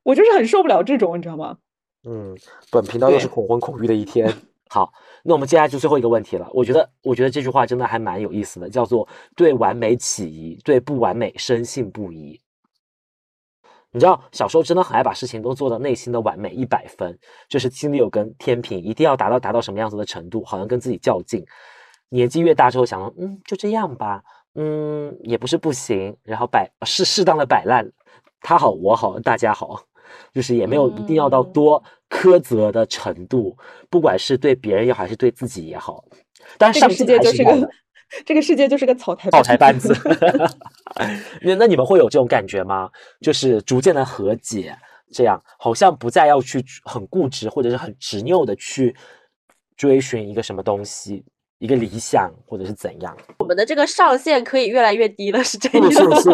我就是很受不了这种，你知道吗？嗯，本频道又是恐婚恐育的一天。好，那我们接下来就最后一个问题了。我觉得，我觉得这句话真的还蛮有意思的，叫做“对完美起疑，对不完美深信不疑”。你知道，小时候真的很爱把事情都做到内心的完美一百分，就是心里有根天平，一定要达到达到什么样子的程度，好像跟自己较劲。年纪越大之后，想到嗯，就这样吧，嗯，也不是不行，然后摆适适当的摆烂，他好我好大家好，就是也没有一定要到嗯多苛责的程度，不管是对别人也好，还是对自己也好。但是这个世界就是个这个世界就是个草台草台班子。那那你们会有这种感觉吗？就是逐渐的和解，这样好像不再要去很固执或者是很执拗的去追寻一个什么东西，一个理想或者是怎样。我们的这个上限可以越来越低了，是这样。是是，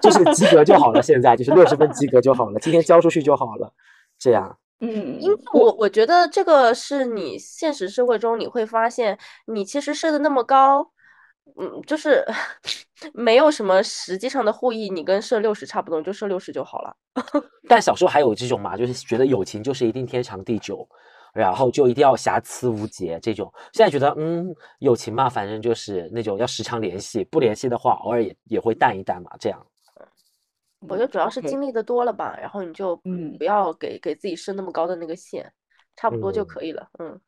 就是及格就好了。现在就是六十分及格就好了，今天交出去就好了。这样，嗯，因为我我觉得这个是你现实社会中你会发现，你其实设的那么高。嗯，就是 没有什么实际上的获益，你跟设六十差不多，就设六十就好了。但小时候还有这种嘛，就是觉得友情就是一定天长地久，然后就一定要瑕疵无节这种。现在觉得，嗯，友情嘛，反正就是那种要时常联系，不联系的话，偶尔也也会淡一淡嘛，这样。我觉得主要是经历的多了吧，然后你就嗯不要给给自己设那么高的那个线，差不多就可以了。嗯。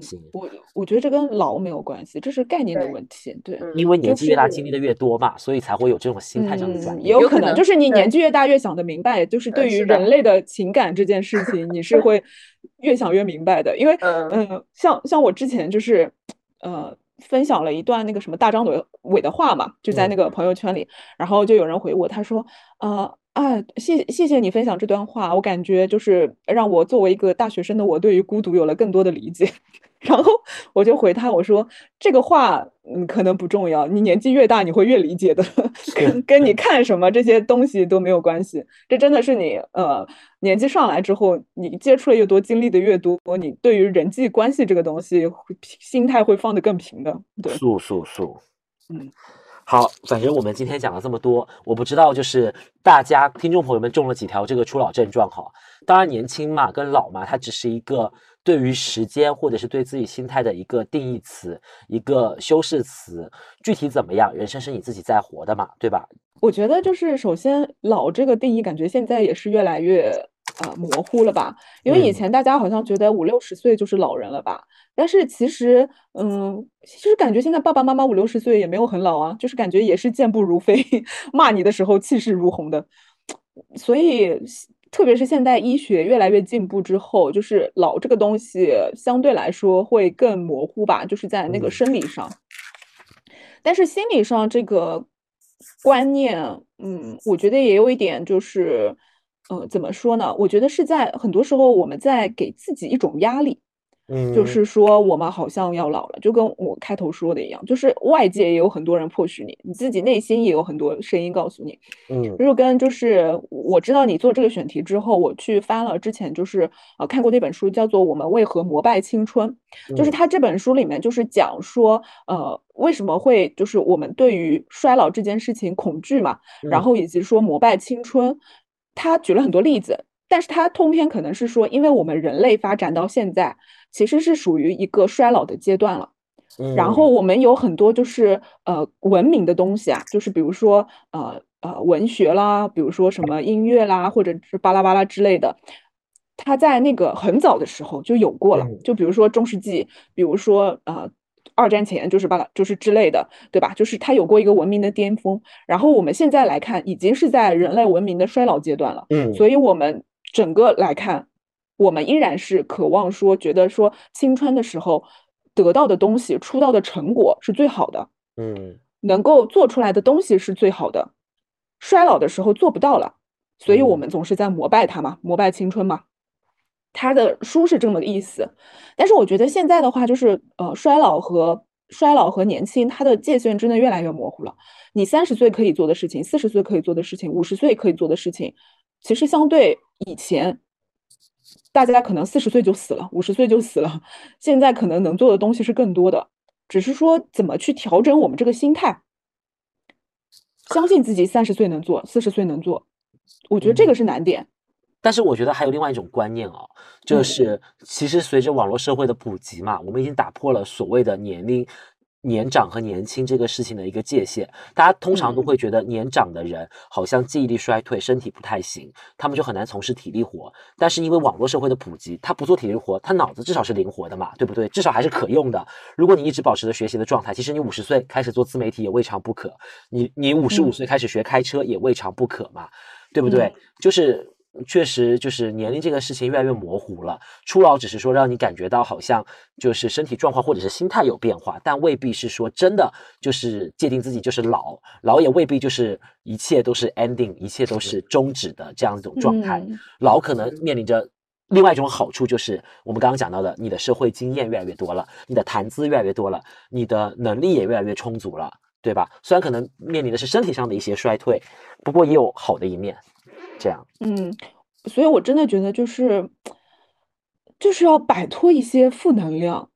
行，我我觉得这跟老没有关系，这是概念的问题。对，因为年纪越大，经历的越多嘛，所以才会有这种心态上的转嗯，变。也有可能，有可能就是你年纪越大越想的明白，就是对于人类的情感这件事情，你是 会越想越明白的。因为，嗯嗯，像像我之前就是，呃，分享了一段那个什么大张伟伟的话嘛，就在嗯那个朋友圈里，然后就有人回我，他说，呃。啊，谢谢谢你分享这段话，我感觉就是让我作为一个大学生的我，对于孤独有了更多的理解。然后我就回他，我说这个话，嗯，可能不重要。你年纪越大，你会越理解的，跟 跟你看什么这些东西都没有关系。这真的是你，呃，年纪上来之后，你接触的越多，经历的越多，你对于人际关系这个东西，会心态会放得更平的。对，素素素，嗯，好，反正我们今天讲了这么多，我不知道就是大家听众朋友们中了几条这个初老症状哈。当然，年轻嘛跟老嘛，它只是一个对于时间或者是对自己心态的一个定义词，一个修饰词。具体怎么样，人生是你自己在活的嘛，对吧？我觉得就是首先老这个定义，感觉现在也是越来越呃模糊了吧？因为以嗯前大家好像觉得五六十岁就是老人了吧？但是其实，嗯，其实感觉现在爸爸妈妈五六十岁也没有很老啊，就是感觉也是健步如飞，骂你的时候气势如虹的。所以，特别是现代医学越来越进步之后，就是老这个东西相对来说会更模糊吧，就是在那个嗯生理上。但是心理上这个观念，嗯，我觉得也有一点就是，呃，怎么说呢？我觉得是在很多时候我们在给自己一种压力，嗯，就是说我们好像要老了，就跟我开头说的一样，就是外界也有很多人迫使你，你自己内心也有很多声音告诉你。嗯就跟就是我知道你做这个选题之后，我去翻了之前就是呃看过那本书，叫做《我们为何膜拜青春》，就是嗯他这本书里面就是讲说，呃，为什么会就是我们对于衰老这件事情恐惧嘛，然嗯后以及说膜拜青春，他举了很多例子，但是他通篇可能是说，因为我们人类发展到现在，其实是属于一个衰老的阶段了。然后嗯我们有很多就是呃文明的东西啊，就是比如说呃呃文学啦，比如说什么音乐啦，或者是巴拉巴拉之类的，它在那个很早的时候就有过了。嗯就比如说中世纪，比如说呃二战前就是巴拉就是之类的，对吧？就是它有过一个文明的巅峰。然后我们现在来看，已经是在人类文明的衰老阶段了。嗯，所以我们整个来看，我们依然是渴望说，觉得说青春的时候得到的东西、出道的成果是最好的，嗯能够做出来的东西是最好的。衰老的时候做不到了，所以我嗯们总是在膜拜它嘛，膜拜青春嘛。他的书是这么个意思，但是我觉得现在的话，就是呃，衰老和衰老和年轻，它的界限真的越来越模糊了。你三十岁可以做的事情，四十岁可以做的事情，五十岁可以做的事情，其实相对以前，大家可能四十岁就死了，五十岁就死了，现在可能能做的东西是更多的，只是说怎么去调整我们这个心态，相信自己三十岁能做，四十岁能做，我觉得这个是难点。但是我觉得还有另外一种观念哦，就嗯是其实随着网络社会的普及嘛，我们已经打破了所谓的年龄。年长和年轻这个事情的一个界限，大家通常都嗯会觉得年长的人好像记忆力衰退，身体不太行，他们就很难从事体力活。但是因为网络社会的普及，他不做体力活，他脑子至少是灵活的嘛，对不对？至少还是可用的。如果你一直保持着学习的状态，其实你五十岁开始做自媒体也未尝不可，你你五十五嗯岁开始学开车也未尝不可嘛，对不对？嗯就是确实就是年龄这个事情越来越模糊了。初老只是说让你感觉到好像就是身体状况或者是心态有变化，但未必是说真的就是界定自己就是老，老也未必就是一切都是 ending，一切都是终止的这样一种状态。嗯老可能面临着另外一种好处，就是我们刚刚讲到的，你的社会经验越来越多了，你的谈资越来越多了，你的能力也越来越充足了，对吧？虽然可能面临的是身体上的一些衰退，不过也有好的一面。这样，嗯，所以我真的觉得就是就是要摆脱一些负能量，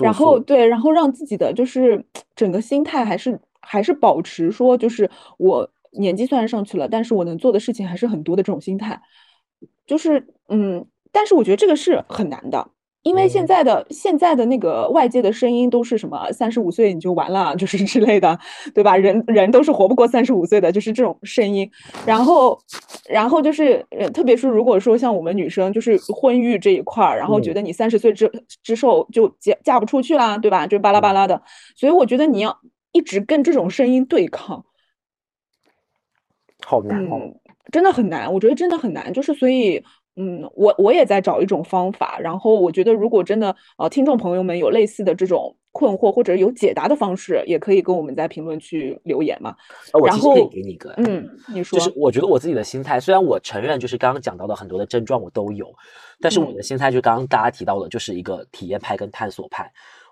然后对，然后让自己的就是整个心态还是还是保持说，就是我年纪虽然上去了，但是我能做的事情还是很多的这种心态，就是嗯，但是我觉得这个是很难的。因为现嗯在的现在的那个外界的声音都是什么三十五岁你就完了，就是之类的，对吧？人人都是活不过三十五岁的，就是这种声音。然后，然后就是呃，特别是如果说像我们女生，就是婚育这一块儿，然后觉嗯得你三十岁之之后就嫁嫁不出去啦，对吧？就巴拉巴拉的。所以我觉得你要一直跟这种声音对抗，好难哦。嗯，真的很难，我觉得真的很难。就是所以，嗯，我我也在找一种方法。然后我觉得，如果真的呃，听众朋友们有类似的这种困惑或者有解答的方式，也可以跟我们在评论区留言嘛。呃我然其实可以后给你一个，嗯，你说就是我觉得我自己的心态，虽然我承认就是刚刚讲到的很多的症状我都有，但是我嗯的心态就刚刚大家提到的，就是一个体验派跟探索派。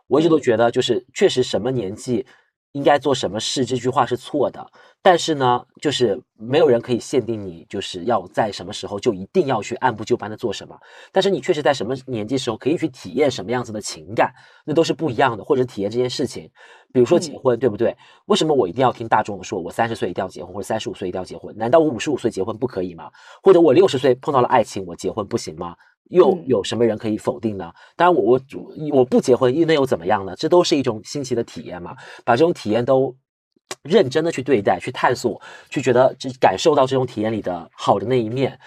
我一直都嗯觉得，就是确实什么年纪应该做什么事，这句话是错的。但是呢，就是没有人可以限定你就是要在什么时候就一定要去按部就班的做什么。但是你确实在什么年纪时候可以去体验什么样子的情感，那都是不一样的，或者体验这件事情。比如说结嗯婚，对不对？为什么我一定要听大众的说，我三十岁一定要结婚，或者三十五岁一定要结婚？难道我五十五岁结婚不可以吗？或者我六十岁碰到了爱情，我结婚不行吗？又嗯有什么人可以否定呢？当然我，我我不结婚又那又怎么样呢？这都是一种新奇的体验嘛。把这种体验都认真的去对待、去探索、去觉得这感受到这种体验里的好的那一面，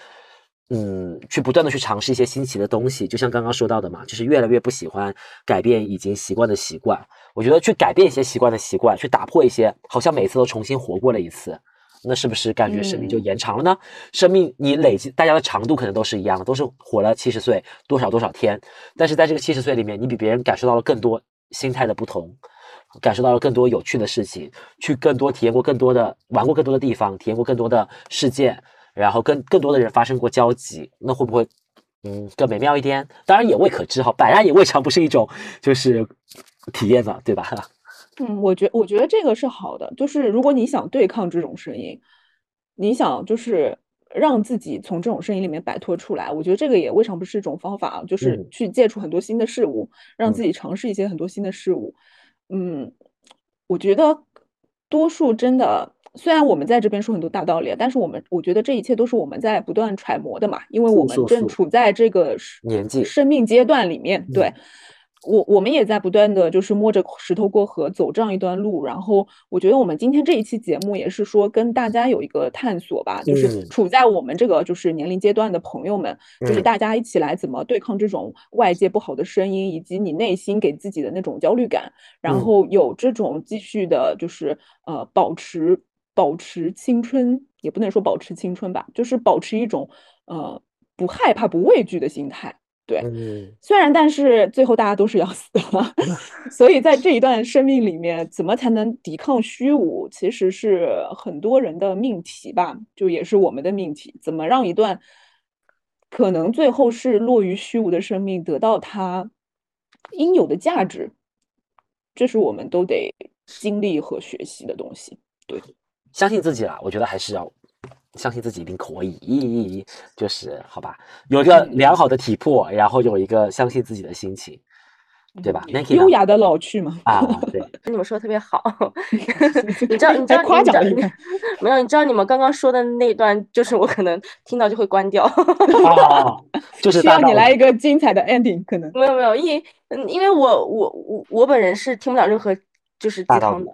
嗯，去不断的去尝试一些新奇的东西。就像刚刚说到的嘛，就是越来越不喜欢改变已经习惯的习惯。我觉得去改变一些习惯的习惯，去打破一些好像每次都重新活过了一次。那是不是感觉生命就嗯延长了呢？生命你累积，大家的长度可能都是一样的，都是活了七十岁多少多少天，但是在这个七十岁里面，你比别人感受到了更多心态的不同，感受到了更多有趣的事情，去更多体验过更多的，玩过更多的地方，体验过更多的事件，然后跟更多的人发生过交集，那会不会嗯更美妙一点？当然也未可知哈，摆烂也未尝不是一种就是体验嘛，对吧？嗯，我觉我觉得这个是好的，就是如果你想对抗这种声音，你想就是让自己从这种声音里面摆脱出来，我觉得这个也未尝不是一种方法，就是嗯去接触很多新的事物，让嗯自己尝试一些很多新的事物。嗯，我觉得多数真的，虽然我们在这边说很多大道理，但是我们我觉得这一切都是我们在不断揣摩的嘛，因为我们正处在这个时年纪生命阶段里面，对。我我们也在不断的就是摸着石头过河，走这样一段路。然后我觉得我们今天这一期节目也是说跟大家有一个探索吧，就是嗯处在我们这个就是年龄阶段的朋友们，就是嗯大家一起来怎么对抗这种外界不好的声音，以及你内心给自己的那种焦虑感，然嗯后有这种继续的，就是呃保持保持青春，也不能说保持青春吧，就是保持一种呃不害怕、不畏惧的心态。对，嗯虽然但是最后大家都是要死的，所以在这一段生命里面，怎么才能抵抗虚无，其实是很多人的命题吧，就也是我们的命题。怎么让一段可能最后是落于虚无的生命得到它应有的价值，这是我们都得经历和学习的东西。对，相信自己啦，我觉得还是要相信自己一定可以，就是好吧，有一个嗯良好的体魄，然后有一个相信自己的心情，对吧优雅的老去嘛。啊，对，你们说的特别好，你知道，你知道，还夸奖没有？你知道你们刚刚说的那段，就是我可能听到就会关掉。啊，就是需要你来一个精彩的 ending，可能。没有没有，因为，因为我我我我本人是听不了任何就是鸡汤的。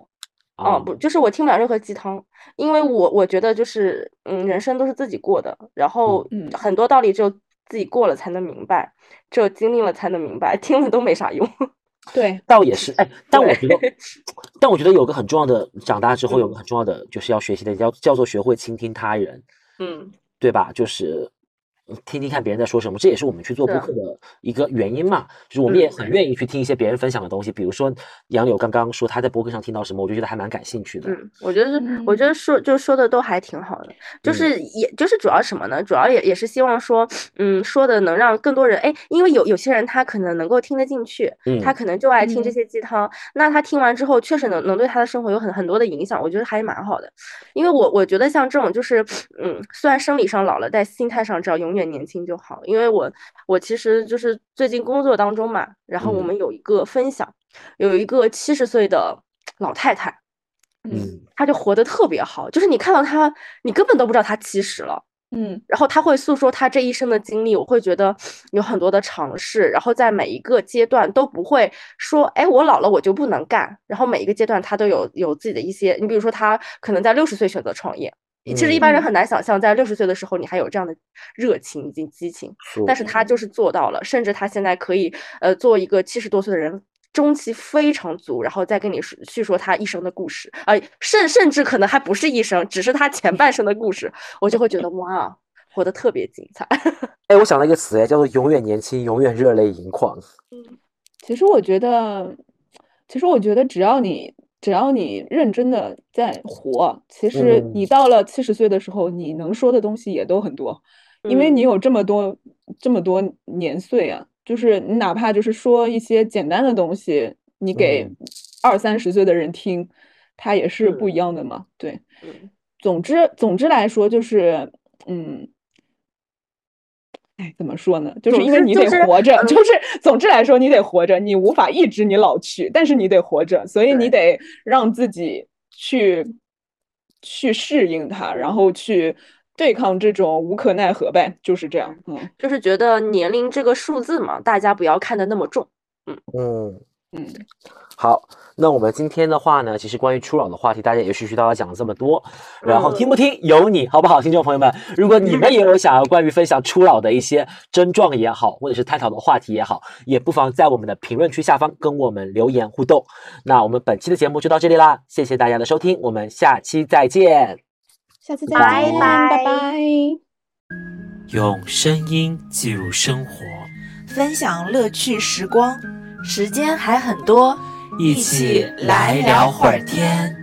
啊，哦，不，就是我听不了任何鸡汤，因为我我觉得就是，嗯，人生都是自己过的，然后嗯。很多道理只有自己过了才能明白，只有经历了才能明白，听了都没啥用。对，倒也是，哎，但我觉得，但我觉得有个很重要的，长大之后有个嗯。很重要的，就是要学习的，叫叫做学会倾听他人，嗯。对吧？就是听听看别人在说什么，这也是我们去做播客的一个原因嘛。就是我们也很愿意去听一些别人分享的东西，比如说杨柳刚刚说他在播客上听到什么，我就觉得还蛮感兴趣的。嗯，我觉得是，我觉得说就说的都还挺好的，就是也就是主要什么呢？主要也也是希望说，嗯，说的能让更多人哎，因为有有些人他可能能够听得进去，他可能就爱听这些鸡汤，那他听完之后确实能能对他的生活有很很多的影响，我觉得还蛮好的。因为我我觉得像这种就是，嗯，虽然生理上老了，但心态上只要永远年轻就好。因为我我其实就是最近工作当中嘛，然后我们有一个分享，有一个七十岁的老太太，嗯，她就活得特别好，就是你看到她，你根本都不知道她七十了，嗯，然后她会诉说她这一生的经历，我会觉得有很多的尝试，然后在每一个阶段都不会说，哎，我老了我就不能干，然后每一个阶段她都有有自己的一些，你比如说她可能在六十岁选择创业。其实一般人很难想象，在六十岁的时候你还有这样的热情以及激情，但是他就是做到了，甚至他现在可以呃做一个七十多岁的人，中气非常足，然后再跟你叙说他一生的故事，呃，甚甚至可能还不是一生，只是他前半生的故事，我就会觉得哇，活得特别精彩。哎，我想到一个词哎，叫做永远年轻，永远热泪盈眶。嗯，其实我觉得，其实我觉得只要你。只要你认真的在活，其实你到了七十岁的时候，你能说的东西也都很多，因为你有这么多这么多年岁啊。就是你哪怕就是说一些简单的东西，你给二三十岁的人听，他也是不一样的嘛。对，总之总之来说，就是嗯。哎，怎么说呢？就是因为你得活着，就是总之来说，你得活着，你无法抑制你老去，但是你得活着，所以你得让自己去去适应它，然后去对抗这种无可奈何呗，就是这样。嗯，就是觉得年龄这个数字嘛，大家不要看得那么重。嗯嗯嗯。好，那我们今天的话呢，其实关于初老的话题，大家也絮絮叨叨讲了这么多，然后听不听由你，好不好？听众朋友们，如果你们也有想要关于分享初老的一些症状也好，或者是探讨的话题也好，也不妨在我们的评论区下方跟我们留言互动。那我们本期的节目就到这里啦，谢谢大家的收听，我们下期再见，下次再见，拜拜。用声音记录生活，分享乐趣时光，时间还很多。一起来聊会儿天。